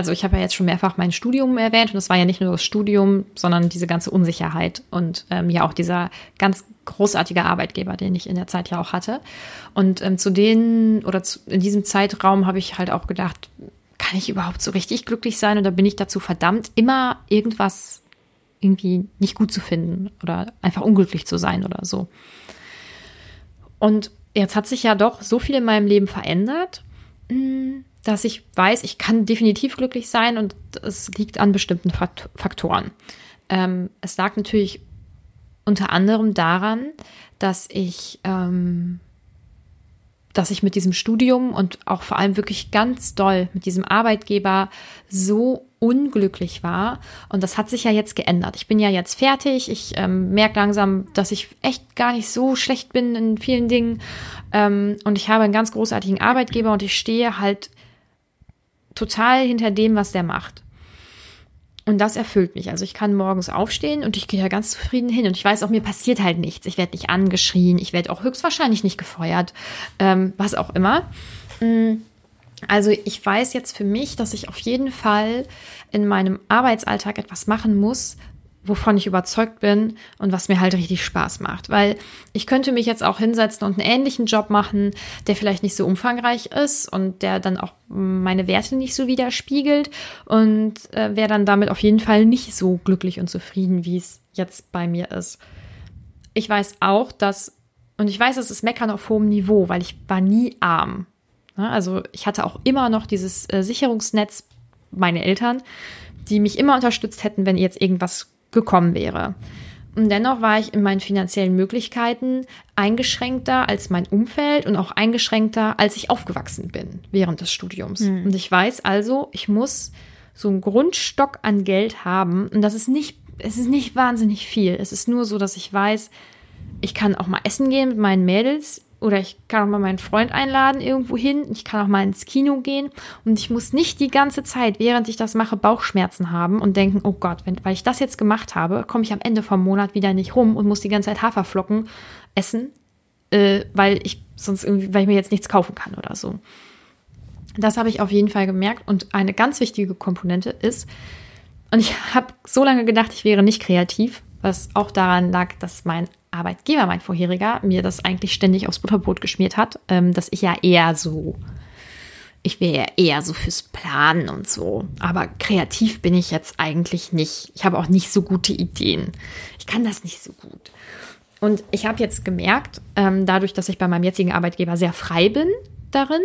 also ich habe ja jetzt schon mehrfach mein Studium erwähnt und es war ja nicht nur das Studium, sondern diese ganze Unsicherheit und ähm, ja auch dieser ganz großartige Arbeitgeber, den ich in der Zeit ja auch hatte. Und ähm, zu denen oder zu, in diesem Zeitraum habe ich halt auch gedacht, kann ich überhaupt so richtig glücklich sein oder bin ich dazu verdammt, immer irgendwas irgendwie nicht gut zu finden oder einfach unglücklich zu sein oder so. Und jetzt hat sich ja doch so viel in meinem Leben verändert. Hm, dass ich weiß, ich kann definitiv glücklich sein und es liegt an bestimmten Faktoren. Ähm, es lag natürlich unter anderem daran, dass ich, ähm, dass ich mit diesem Studium und auch vor allem wirklich ganz doll mit diesem Arbeitgeber so unglücklich war. Und das hat sich ja jetzt geändert. Ich bin ja jetzt fertig. Ich ähm, merke langsam, dass ich echt gar nicht so schlecht bin in vielen Dingen. Ähm, und ich habe einen ganz großartigen Arbeitgeber und ich stehe halt total hinter dem, was der macht. Und das erfüllt mich. Also ich kann morgens aufstehen und ich gehe da ganz zufrieden hin. Und ich weiß auch, mir passiert halt nichts. Ich werde nicht angeschrien. Ich werde auch höchstwahrscheinlich nicht gefeuert. Ähm, was auch immer. Mm, also ich weiß jetzt für mich, dass ich auf jeden Fall in meinem Arbeitsalltag etwas machen muss, wovon ich überzeugt bin und was mir halt richtig Spaß macht. Weil ich könnte mich jetzt auch hinsetzen und einen ähnlichen Job machen, der vielleicht nicht so umfangreich ist und der dann auch meine Werte nicht so widerspiegelt und äh, wäre dann damit auf jeden Fall nicht so glücklich und zufrieden, wie es jetzt bei mir ist. Ich weiß auch, dass, und ich weiß, es ist Meckern auf hohem Niveau, weil ich war nie arm. Also ich hatte auch immer noch dieses äh, Sicherungsnetz, meine Eltern, die mich immer unterstützt hätten, wenn jetzt irgendwas gekommen wäre. Und dennoch war ich in meinen finanziellen Möglichkeiten eingeschränkter als mein Umfeld und auch eingeschränkter, als ich aufgewachsen bin während des Studiums. Mhm. Und ich weiß also, ich muss so einen Grundstock an Geld haben. Und das ist nicht, es ist nicht wahnsinnig viel. Es ist nur so, dass ich weiß, ich kann auch mal essen gehen mit meinen Mädels. Oder ich kann auch mal meinen Freund einladen irgendwo hin. Ich kann auch mal ins Kino gehen. Und ich muss nicht die ganze Zeit, während ich das mache, Bauchschmerzen haben und denken, oh Gott, wenn, weil ich das jetzt gemacht habe, komme ich am Ende vom Monat wieder nicht rum und muss die ganze Zeit Haferflocken essen, äh, weil ich sonst irgendwie, weil ich mir jetzt nichts kaufen kann oder so. Das habe ich auf jeden Fall gemerkt. Und eine ganz wichtige Komponente ist, und ich habe so lange gedacht, ich wäre nicht kreativ, was auch daran lag, dass mein Arbeitgeber, mein vorheriger, mir das eigentlich ständig aufs Butterbrot geschmiert hat, ähm, dass ich ja eher so, ich wäre ja eher so fürs Planen und so. Aber kreativ bin ich jetzt eigentlich nicht. Ich habe auch nicht so gute Ideen. Ich kann das nicht so gut. Und ich habe jetzt gemerkt, ähm, dadurch, dass ich bei meinem jetzigen Arbeitgeber sehr frei bin darin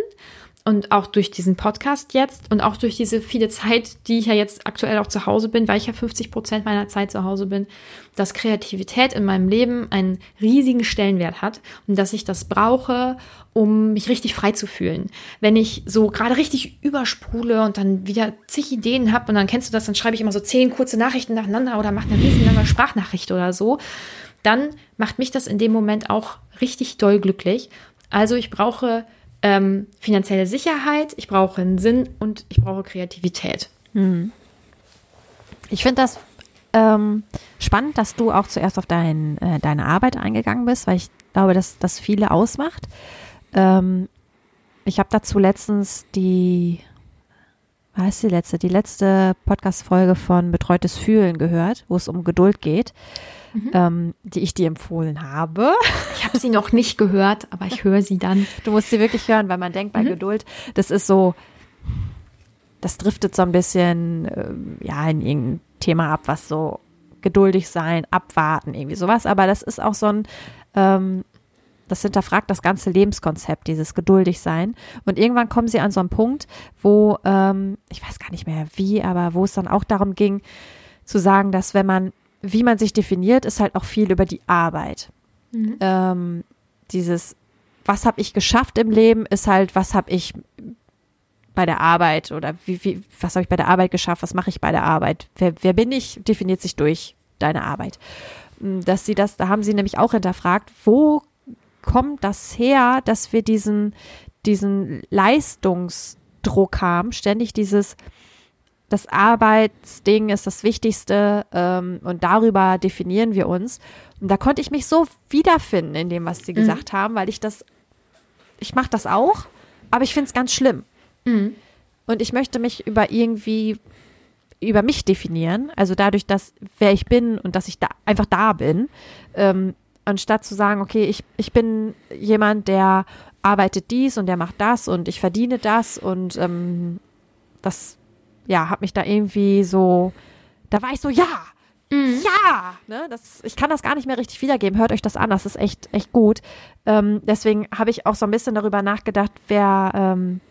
und auch durch diesen Podcast jetzt und auch durch diese viele Zeit, die ich ja jetzt aktuell auch zu Hause bin, weil ich ja 50 Prozent meiner Zeit zu Hause bin, dass Kreativität in meinem Leben einen riesigen Stellenwert hat und dass ich das brauche, um mich richtig frei zu fühlen. Wenn ich so gerade richtig überspule und dann wieder zig Ideen habe und dann kennst du das, dann schreibe ich immer so zehn kurze Nachrichten nacheinander oder mache eine riesenlange Sprachnachricht oder so, dann macht mich das in dem Moment auch richtig doll glücklich. Also ich brauche ähm, finanzielle Sicherheit, ich brauche einen Sinn und ich brauche Kreativität. Hm. Ich finde das ähm, spannend, dass du auch zuerst auf dein, äh, deine Arbeit eingegangen bist, weil ich glaube, dass das viele ausmacht. Ähm, ich habe dazu letztens die, was ist die letzte, die letzte Podcast-Folge von Betreutes Fühlen gehört, wo es um Geduld geht mhm. ähm, die ich dir empfohlen habe. Ich habe sie noch nicht gehört, aber ich höre sie dann. Du musst sie wirklich hören, weil man denkt bei mhm. Geduld, das ist so, das driftet so ein bisschen äh, ja in irgendein Thema ab, was so geduldig sein, abwarten, irgendwie sowas. Aber das ist auch so ein, ähm, das hinterfragt das ganze Lebenskonzept, dieses geduldig sein. Und irgendwann kommen sie an so einen Punkt, wo, ähm, ich weiß gar nicht mehr wie, aber wo es dann auch darum ging, zu sagen, dass wenn man wie man sich definiert, ist halt auch viel über die Arbeit. Mhm. Ähm, dieses, was habe ich geschafft im Leben, ist halt, was habe ich bei der Arbeit oder wie, wie, was habe ich bei der Arbeit geschafft, was mache ich bei der Arbeit? Wer, wer bin ich, definiert sich durch deine Arbeit. Hm, dass sie das, da haben sie nämlich auch hinterfragt, wo kommt das her, dass wir diesen, diesen Leistungsdruck haben, ständig dieses, das Arbeitsding ist das Wichtigste ähm, und darüber definieren wir uns. Und da konnte ich mich so wiederfinden in dem, was sie mhm. gesagt haben, weil ich das, ich mache das auch, aber ich finde es ganz schlimm. Mhm. Und ich möchte mich über irgendwie, über mich definieren, also dadurch, dass wer ich bin und dass ich da einfach da bin, ähm, anstatt zu sagen, okay, ich, ich bin jemand, der arbeitet dies und der macht das und ich verdiene das und ähm, das ja, habe mich da irgendwie so, da war ich so, ja, mhm. ja, ne, das, ich kann das gar nicht mehr richtig wiedergeben. Hört euch das an, das ist echt, echt gut. Ähm, deswegen habe ich auch so ein bisschen darüber nachgedacht, wer ähm,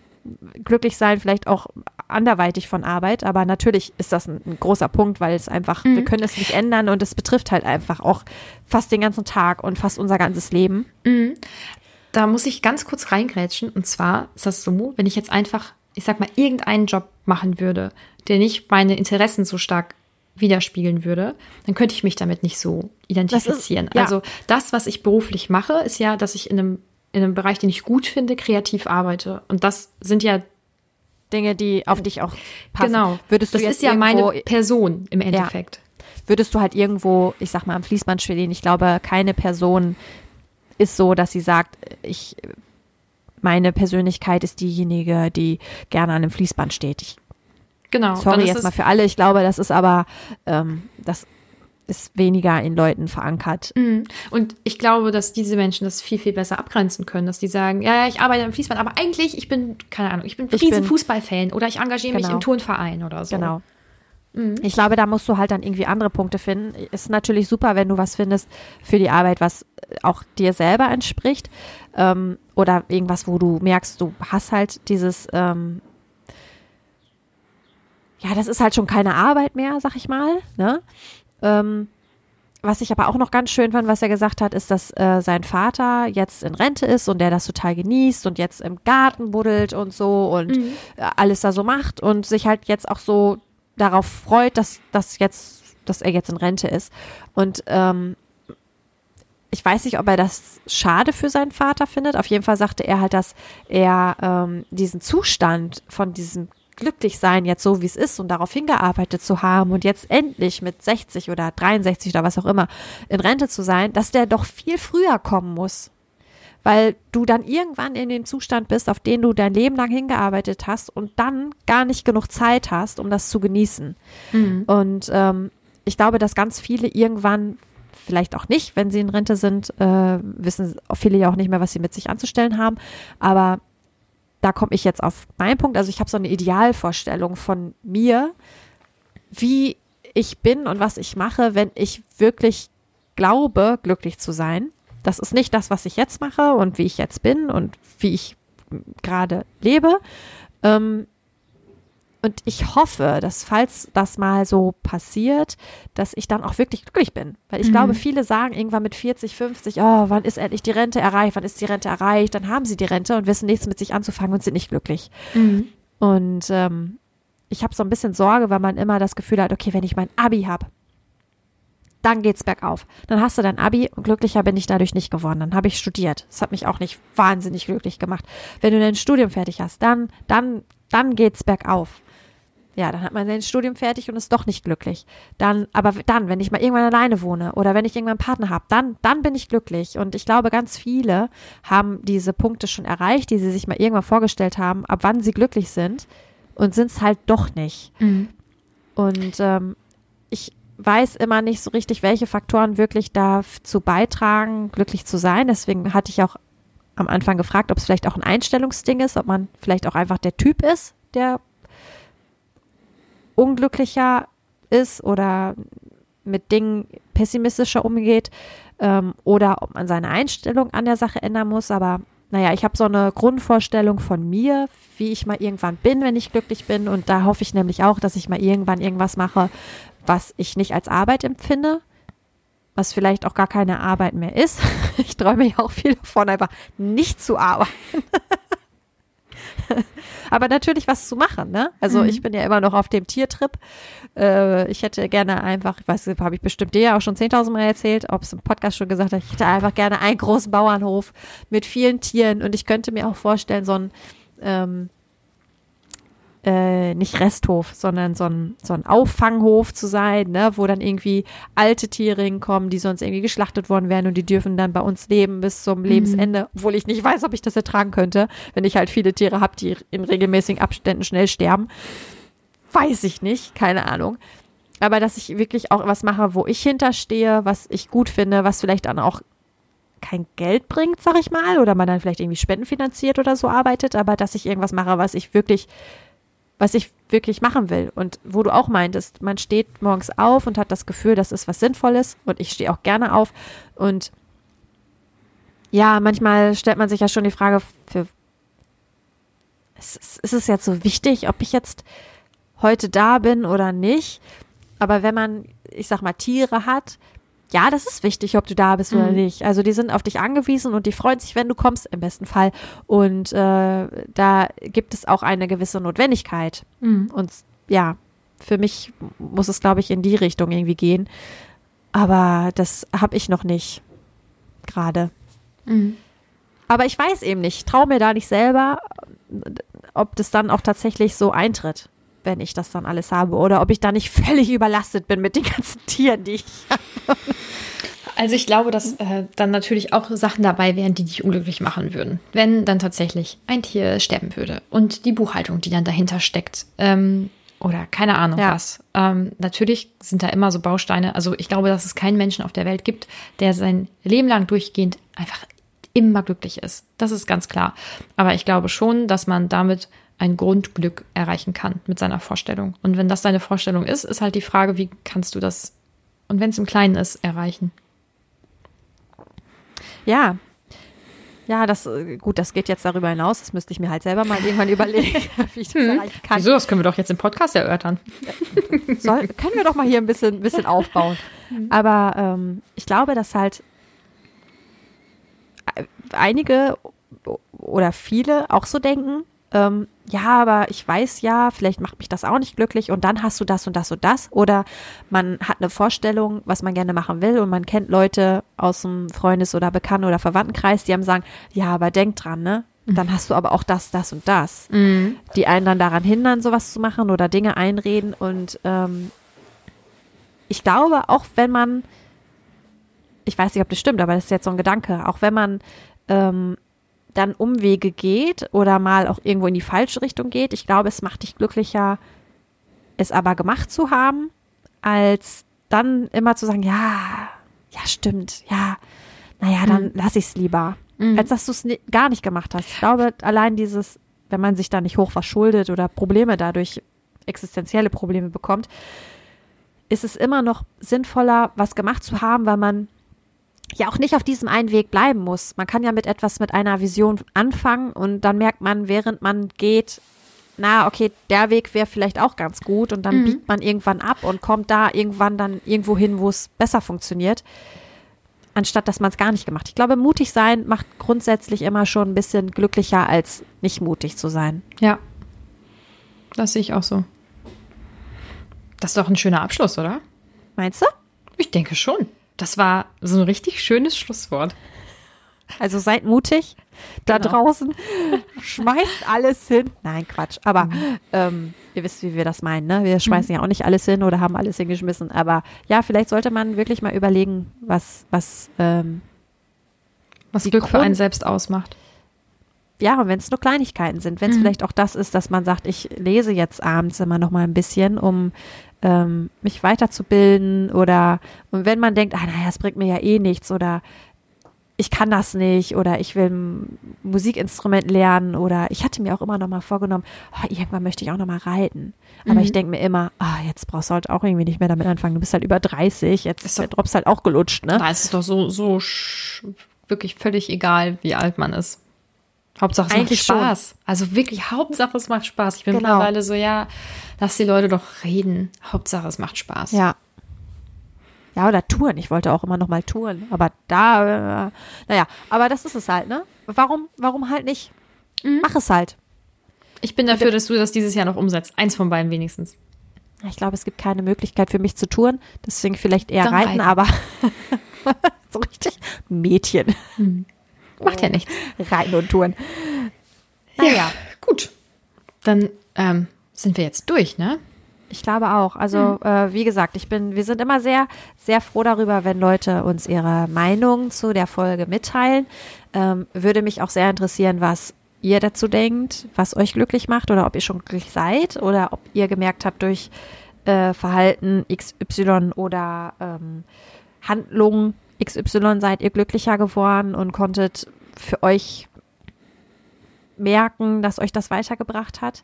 glücklich sein, vielleicht auch anderweitig von Arbeit, aber natürlich ist das ein, ein großer Punkt, weil es einfach, mhm. wir können es nicht ändern und es betrifft halt einfach auch fast den ganzen Tag und fast unser ganzes Leben. Mhm. Da muss ich ganz kurz reingrätschen und zwar ist das so, wenn ich jetzt einfach ich sag mal, irgendeinen Job machen würde, der nicht meine Interessen so stark widerspiegeln würde, dann könnte ich mich damit nicht so identifizieren. Ist, ja. Also das, was ich beruflich mache, ist ja, dass ich in einem, in einem Bereich, den ich gut finde, kreativ arbeite. Und das sind ja Dinge, die auf dich auch passen. Genau. Würdest du das ist ja meine Person im Endeffekt. Ja. Würdest du halt irgendwo, ich sag mal, am Fließband stehen, ich glaube, keine Person ist so, dass sie sagt, ich meine Persönlichkeit ist diejenige, die gerne an einem Fließband steht. Ich, genau. Sorry jetzt mal für alle. Ich glaube, das ist aber, ähm, das ist weniger in Leuten verankert. Mhm. Und ich glaube, dass diese Menschen das viel, viel besser abgrenzen können, dass die sagen, ja, ich arbeite am Fließband, aber eigentlich, ich bin, keine Ahnung, ich bin Ich riesen bin- Fußballfan oder ich engagiere mich Genau. im Turnverein oder so. Genau. Ich glaube, da musst du halt dann irgendwie andere Punkte finden. Ist natürlich super, wenn du was findest für die Arbeit, was auch dir selber entspricht. Ähm, oder irgendwas, wo du merkst, du hast halt dieses, ähm, ja, das ist halt schon keine Arbeit mehr, sag ich mal. Ne? Ähm, was ich aber auch noch ganz schön fand, was er gesagt hat, ist, dass äh, sein Vater jetzt in Rente ist und der das total genießt und jetzt im Garten buddelt und so und äh, alles da so macht und sich halt jetzt auch so darauf freut, dass, dass jetzt, dass er jetzt in Rente ist. Und ähm, ich weiß nicht, ob er das schade für seinen Vater findet. Auf jeden Fall sagte er halt, dass er ähm, diesen Zustand von diesem Glücklichsein jetzt so, wie es ist und darauf hingearbeitet zu haben und jetzt endlich mit 60 oder 63 oder was auch immer in Rente zu sein, dass der doch viel früher kommen muss. Weil du dann irgendwann in dem Zustand bist, auf den du dein Leben lang hingearbeitet hast und dann gar nicht genug Zeit hast, um das zu genießen. Und ähm, ich glaube, dass ganz viele irgendwann, vielleicht auch nicht, wenn sie in Rente sind, äh, wissen viele ja auch nicht mehr, was sie mit sich anzustellen haben. Aber da komme ich jetzt auf meinen Punkt. Also ich habe so eine Idealvorstellung von mir, wie ich bin und was ich mache, wenn ich wirklich glaube, glücklich zu sein. Das ist nicht das, was ich jetzt mache und wie ich jetzt bin und wie ich gerade lebe. Ähm, und ich hoffe, dass falls das mal so passiert, dass ich dann auch wirklich glücklich bin. Weil ich glaube, viele sagen irgendwann mit 40, 50, oh, wann ist endlich die Rente erreicht? Wann ist die Rente erreicht? Dann haben sie die Rente und wissen nichts mit sich anzufangen und sind nicht glücklich. Und ähm, ich habe so ein bisschen Sorge, weil man immer das Gefühl hat, okay, wenn ich mein Abi habe, dann geht's bergauf. Dann hast du dein Abi und glücklicher bin ich dadurch nicht geworden. Dann habe ich studiert. Das hat mich auch nicht wahnsinnig glücklich gemacht. Wenn du dein Studium fertig hast, dann, dann, dann geht's bergauf. Ja, dann hat man sein Studium fertig und ist doch nicht glücklich. Dann, aber dann, wenn ich mal irgendwann alleine wohne oder wenn ich irgendwann einen Partner habe, dann, dann bin ich glücklich. Und ich glaube, ganz viele haben diese Punkte schon erreicht, die sie sich mal irgendwann vorgestellt haben, ab wann sie glücklich sind und sind es halt doch nicht. Und ähm, ich weiß immer nicht so richtig, welche Faktoren wirklich dazu beitragen, glücklich zu sein. Deswegen hatte ich auch am Anfang gefragt, ob es vielleicht auch ein Einstellungsding ist, ob man vielleicht auch einfach der Typ ist, der unglücklicher ist oder mit Dingen pessimistischer umgeht ähm, oder ob man seine Einstellung an der Sache ändern muss. Aber naja, ich habe so eine Grundvorstellung von mir, wie ich mal irgendwann bin, wenn ich glücklich bin. Und da hoffe ich nämlich auch, dass ich mal irgendwann irgendwas mache, was ich nicht als Arbeit empfinde, was vielleicht auch gar keine Arbeit mehr ist. *laughs* Ich träume ja auch viel davon, einfach nicht zu arbeiten. *laughs* *laughs* Aber natürlich was zu machen, ne? Also ich bin ja immer noch auf dem Tiertrip. Äh, ich hätte gerne einfach, ich weiß, habe ich bestimmt dir ja auch schon 10.000 Mal erzählt, ob es im Podcast schon gesagt hat, ich hätte einfach gerne einen großen Bauernhof mit vielen Tieren und ich könnte mir auch vorstellen, so ein ähm, äh, nicht Resthof, sondern so ein, so ein Auffanghof zu sein, ne, wo dann irgendwie alte Tiere hinkommen, die sonst irgendwie geschlachtet worden wären und die dürfen dann bei uns leben bis zum Lebensende, obwohl ich nicht weiß, ob ich das ertragen könnte, wenn ich halt viele Tiere habe, die in regelmäßigen Abständen schnell sterben. Weiß ich nicht, keine Ahnung. Aber dass ich wirklich auch was mache, wo ich hinterstehe, was ich gut finde, was vielleicht dann auch kein Geld bringt, sag ich mal, oder man dann vielleicht irgendwie spendenfinanziert oder so arbeitet, aber dass ich irgendwas mache, was ich wirklich was ich wirklich machen will. Und wo du auch meintest, man steht morgens auf und hat das Gefühl, das ist was Sinnvolles und ich stehe auch gerne auf. Und ja, manchmal stellt man sich ja schon die Frage, für ist, ist es jetzt so wichtig, ob ich jetzt heute da bin oder nicht? Aber wenn man, ich sag mal, Tiere hat, ja, das ist wichtig, ob du da bist oder Mhm. nicht. Also die sind auf dich angewiesen und die freuen sich, wenn du kommst, im besten Fall. Und äh, da gibt es auch eine gewisse Notwendigkeit. Mhm. Und ja, für mich muss es, glaube ich, in die Richtung irgendwie gehen. Aber das habe ich noch nicht gerade. Mhm. Aber ich weiß eben nicht, traue mir da nicht selber, ob das dann auch tatsächlich so eintritt, wenn ich das dann alles habe. Oder ob ich da nicht *laughs* völlig überlastet bin mit den ganzen Tieren, die ich Also ich glaube, dass äh, dann natürlich auch Sachen dabei wären, die dich unglücklich machen würden, wenn dann tatsächlich ein Tier sterben würde und die Buchhaltung, die dann dahinter steckt. Ähm, oder keine Ahnung Ja. was. Ähm, natürlich sind da immer so Bausteine. Also ich glaube, dass es keinen Menschen auf der Welt gibt, der sein Leben lang durchgehend einfach immer glücklich ist. Das ist ganz klar. Aber ich glaube schon, dass man damit ein Grundglück erreichen kann mit seiner Vorstellung. Und wenn das deine Vorstellung ist, ist halt die Frage, wie kannst du das, und wenn es im Kleinen ist, erreichen. Ja. Ja, das, äh, gut, das geht jetzt darüber hinaus. Das müsste ich mir halt selber mal irgendwann überlegen, *laughs* wie ich das erreichen kann. Wieso? Das können wir doch jetzt im Podcast erörtern. *laughs* Soll, können wir doch mal hier ein bisschen, bisschen aufbauen. Aber ähm, ich glaube, dass halt äh, einige oder viele auch so denken, ähm, ja, aber ich weiß ja, vielleicht macht mich das auch nicht glücklich und dann hast du das und das und das. Oder man hat eine Vorstellung, was man gerne machen will und man kennt Leute aus dem Freundes- oder Bekannten- oder Verwandtenkreis, die einem sagen, ja, aber denk dran, ne? Dann hast du aber auch das, das und das die einen dann daran hindern, sowas zu machen oder Dinge einreden. Und ähm, ich glaube, auch wenn man, ich weiß nicht, ob das stimmt, aber das ist jetzt so ein Gedanke, auch wenn man ähm, dann Umwege geht oder mal auch irgendwo in die falsche Richtung geht, ich glaube, es macht dich glücklicher, es aber gemacht zu haben, als dann immer zu sagen, ja, ja, stimmt, ja, naja, dann lass ich es lieber. Als dass du es gar nicht gemacht hast. Ich glaube, allein dieses, wenn man sich da nicht hoch verschuldet oder Probleme dadurch, existenzielle Probleme bekommt, ist es immer noch sinnvoller, was gemacht zu haben, weil man ja auch nicht auf diesem einen Weg bleiben muss. Man kann ja mit etwas, mit einer Vision anfangen und dann merkt man, während man geht, na, okay, der Weg wäre vielleicht auch ganz gut und dann biegt man irgendwann ab und kommt da irgendwann dann irgendwo hin, wo es besser funktioniert, anstatt dass man es gar nicht gemacht. Ich glaube, mutig sein macht grundsätzlich immer schon ein bisschen glücklicher, als nicht mutig zu sein. Ja. Das sehe ich auch so. Das ist doch ein schöner Abschluss, oder? Meinst du? Ich denke schon. Das war so ein richtig schönes Schlusswort. Also seid mutig da Genau. draußen. Schmeißt alles hin. Nein, Quatsch. Aber ähm, ihr wisst, wie wir das meinen. Ne? Wir schmeißen ja auch nicht alles hin oder haben alles hingeschmissen. Aber ja, vielleicht sollte man wirklich mal überlegen, was, was, ähm, Was Glück für Grund- einen selbst ausmacht. ja, und wenn es nur Kleinigkeiten sind, wenn es vielleicht auch das ist, dass man sagt, ich lese jetzt abends immer noch mal ein bisschen, um ähm, mich weiterzubilden oder und wenn man denkt, ah naja, es bringt mir ja eh nichts oder ich kann das nicht oder ich will ein Musikinstrument lernen oder ich hatte mir auch immer noch mal vorgenommen, oh, irgendwann möchte ich auch noch mal reiten. Aber ich denke mir immer, ah, jetzt brauchst du halt auch irgendwie nicht mehr damit anfangen. Du bist halt über 30, jetzt Ist der Drops halt auch gelutscht, ne? Da ist es doch so, so wirklich völlig egal, wie alt man ist. Hauptsache es Eigentlich macht Spaß. Also wirklich, Hauptsache es macht Spaß. Ich bin Genau. mittlerweile so, ja, lass die Leute doch reden. Hauptsache es macht Spaß. Ja. Ja, oder Touren. Ich wollte auch immer noch mal touren. Aber da, äh, naja, aber das ist es halt, ne? Warum, warum halt nicht? Mach es halt. Ich bin dafür, dass du das dieses Jahr noch umsetzt. Eins von beiden wenigstens. Ich glaube, es gibt keine Möglichkeit für mich zu touren. Deswegen vielleicht eher reiten, reiten. aber *laughs* so richtig Mädchen. Macht ja nichts. Reiten und touren. Naja, Gut. Dann ähm, sind wir jetzt durch, ne? ich glaube auch. Also, äh, wie gesagt, ich bin, wir sind immer sehr, sehr froh darüber, wenn Leute uns ihre Meinung zu der Folge mitteilen. Ähm, würde mich auch sehr interessieren, was ihr dazu denkt, was euch glücklich macht oder ob ihr schon glücklich seid oder ob ihr gemerkt habt durch äh, Verhalten XY oder ähm, Handlung XY seid ihr glücklicher geworden und konntet für euch merken, dass euch das weitergebracht hat.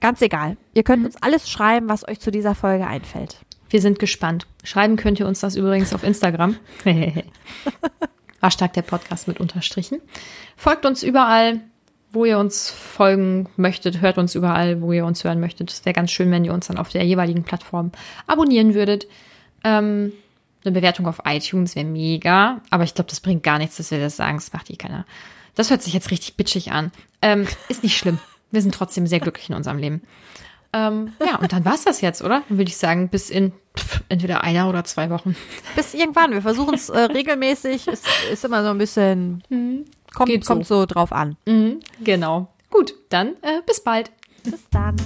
Ganz egal. Ihr könnt uns alles schreiben, was euch zu dieser Folge einfällt. Wir sind gespannt. Schreiben könnt ihr uns das übrigens auf Instagram. *laughs* Hashtag der Podcast mit Unterstrichen. Folgt uns überall, wo ihr uns folgen möchtet. Hört uns überall, wo ihr uns hören möchtet. Es wäre ganz schön, wenn ihr uns dann auf der jeweiligen Plattform abonnieren würdet. Ähm, eine Bewertung auf iTunes wäre mega. Aber ich glaube, das bringt gar nichts, dass wir das sagen. Das macht eh keiner. Das hört sich jetzt richtig bitchig an. Ähm, ist nicht schlimm. Wir sind trotzdem sehr glücklich in unserem Leben. Ähm, ja, und dann war's das jetzt, oder? Dann würde ich sagen, bis in pff, entweder einer oder zwei Wochen. Bis irgendwann. Wir versuchen es äh, regelmäßig. Ist, ist immer so ein bisschen. Kommt, Geht so. kommt so drauf an. Mhm, genau. Gut, dann äh, bis bald. Bis dann.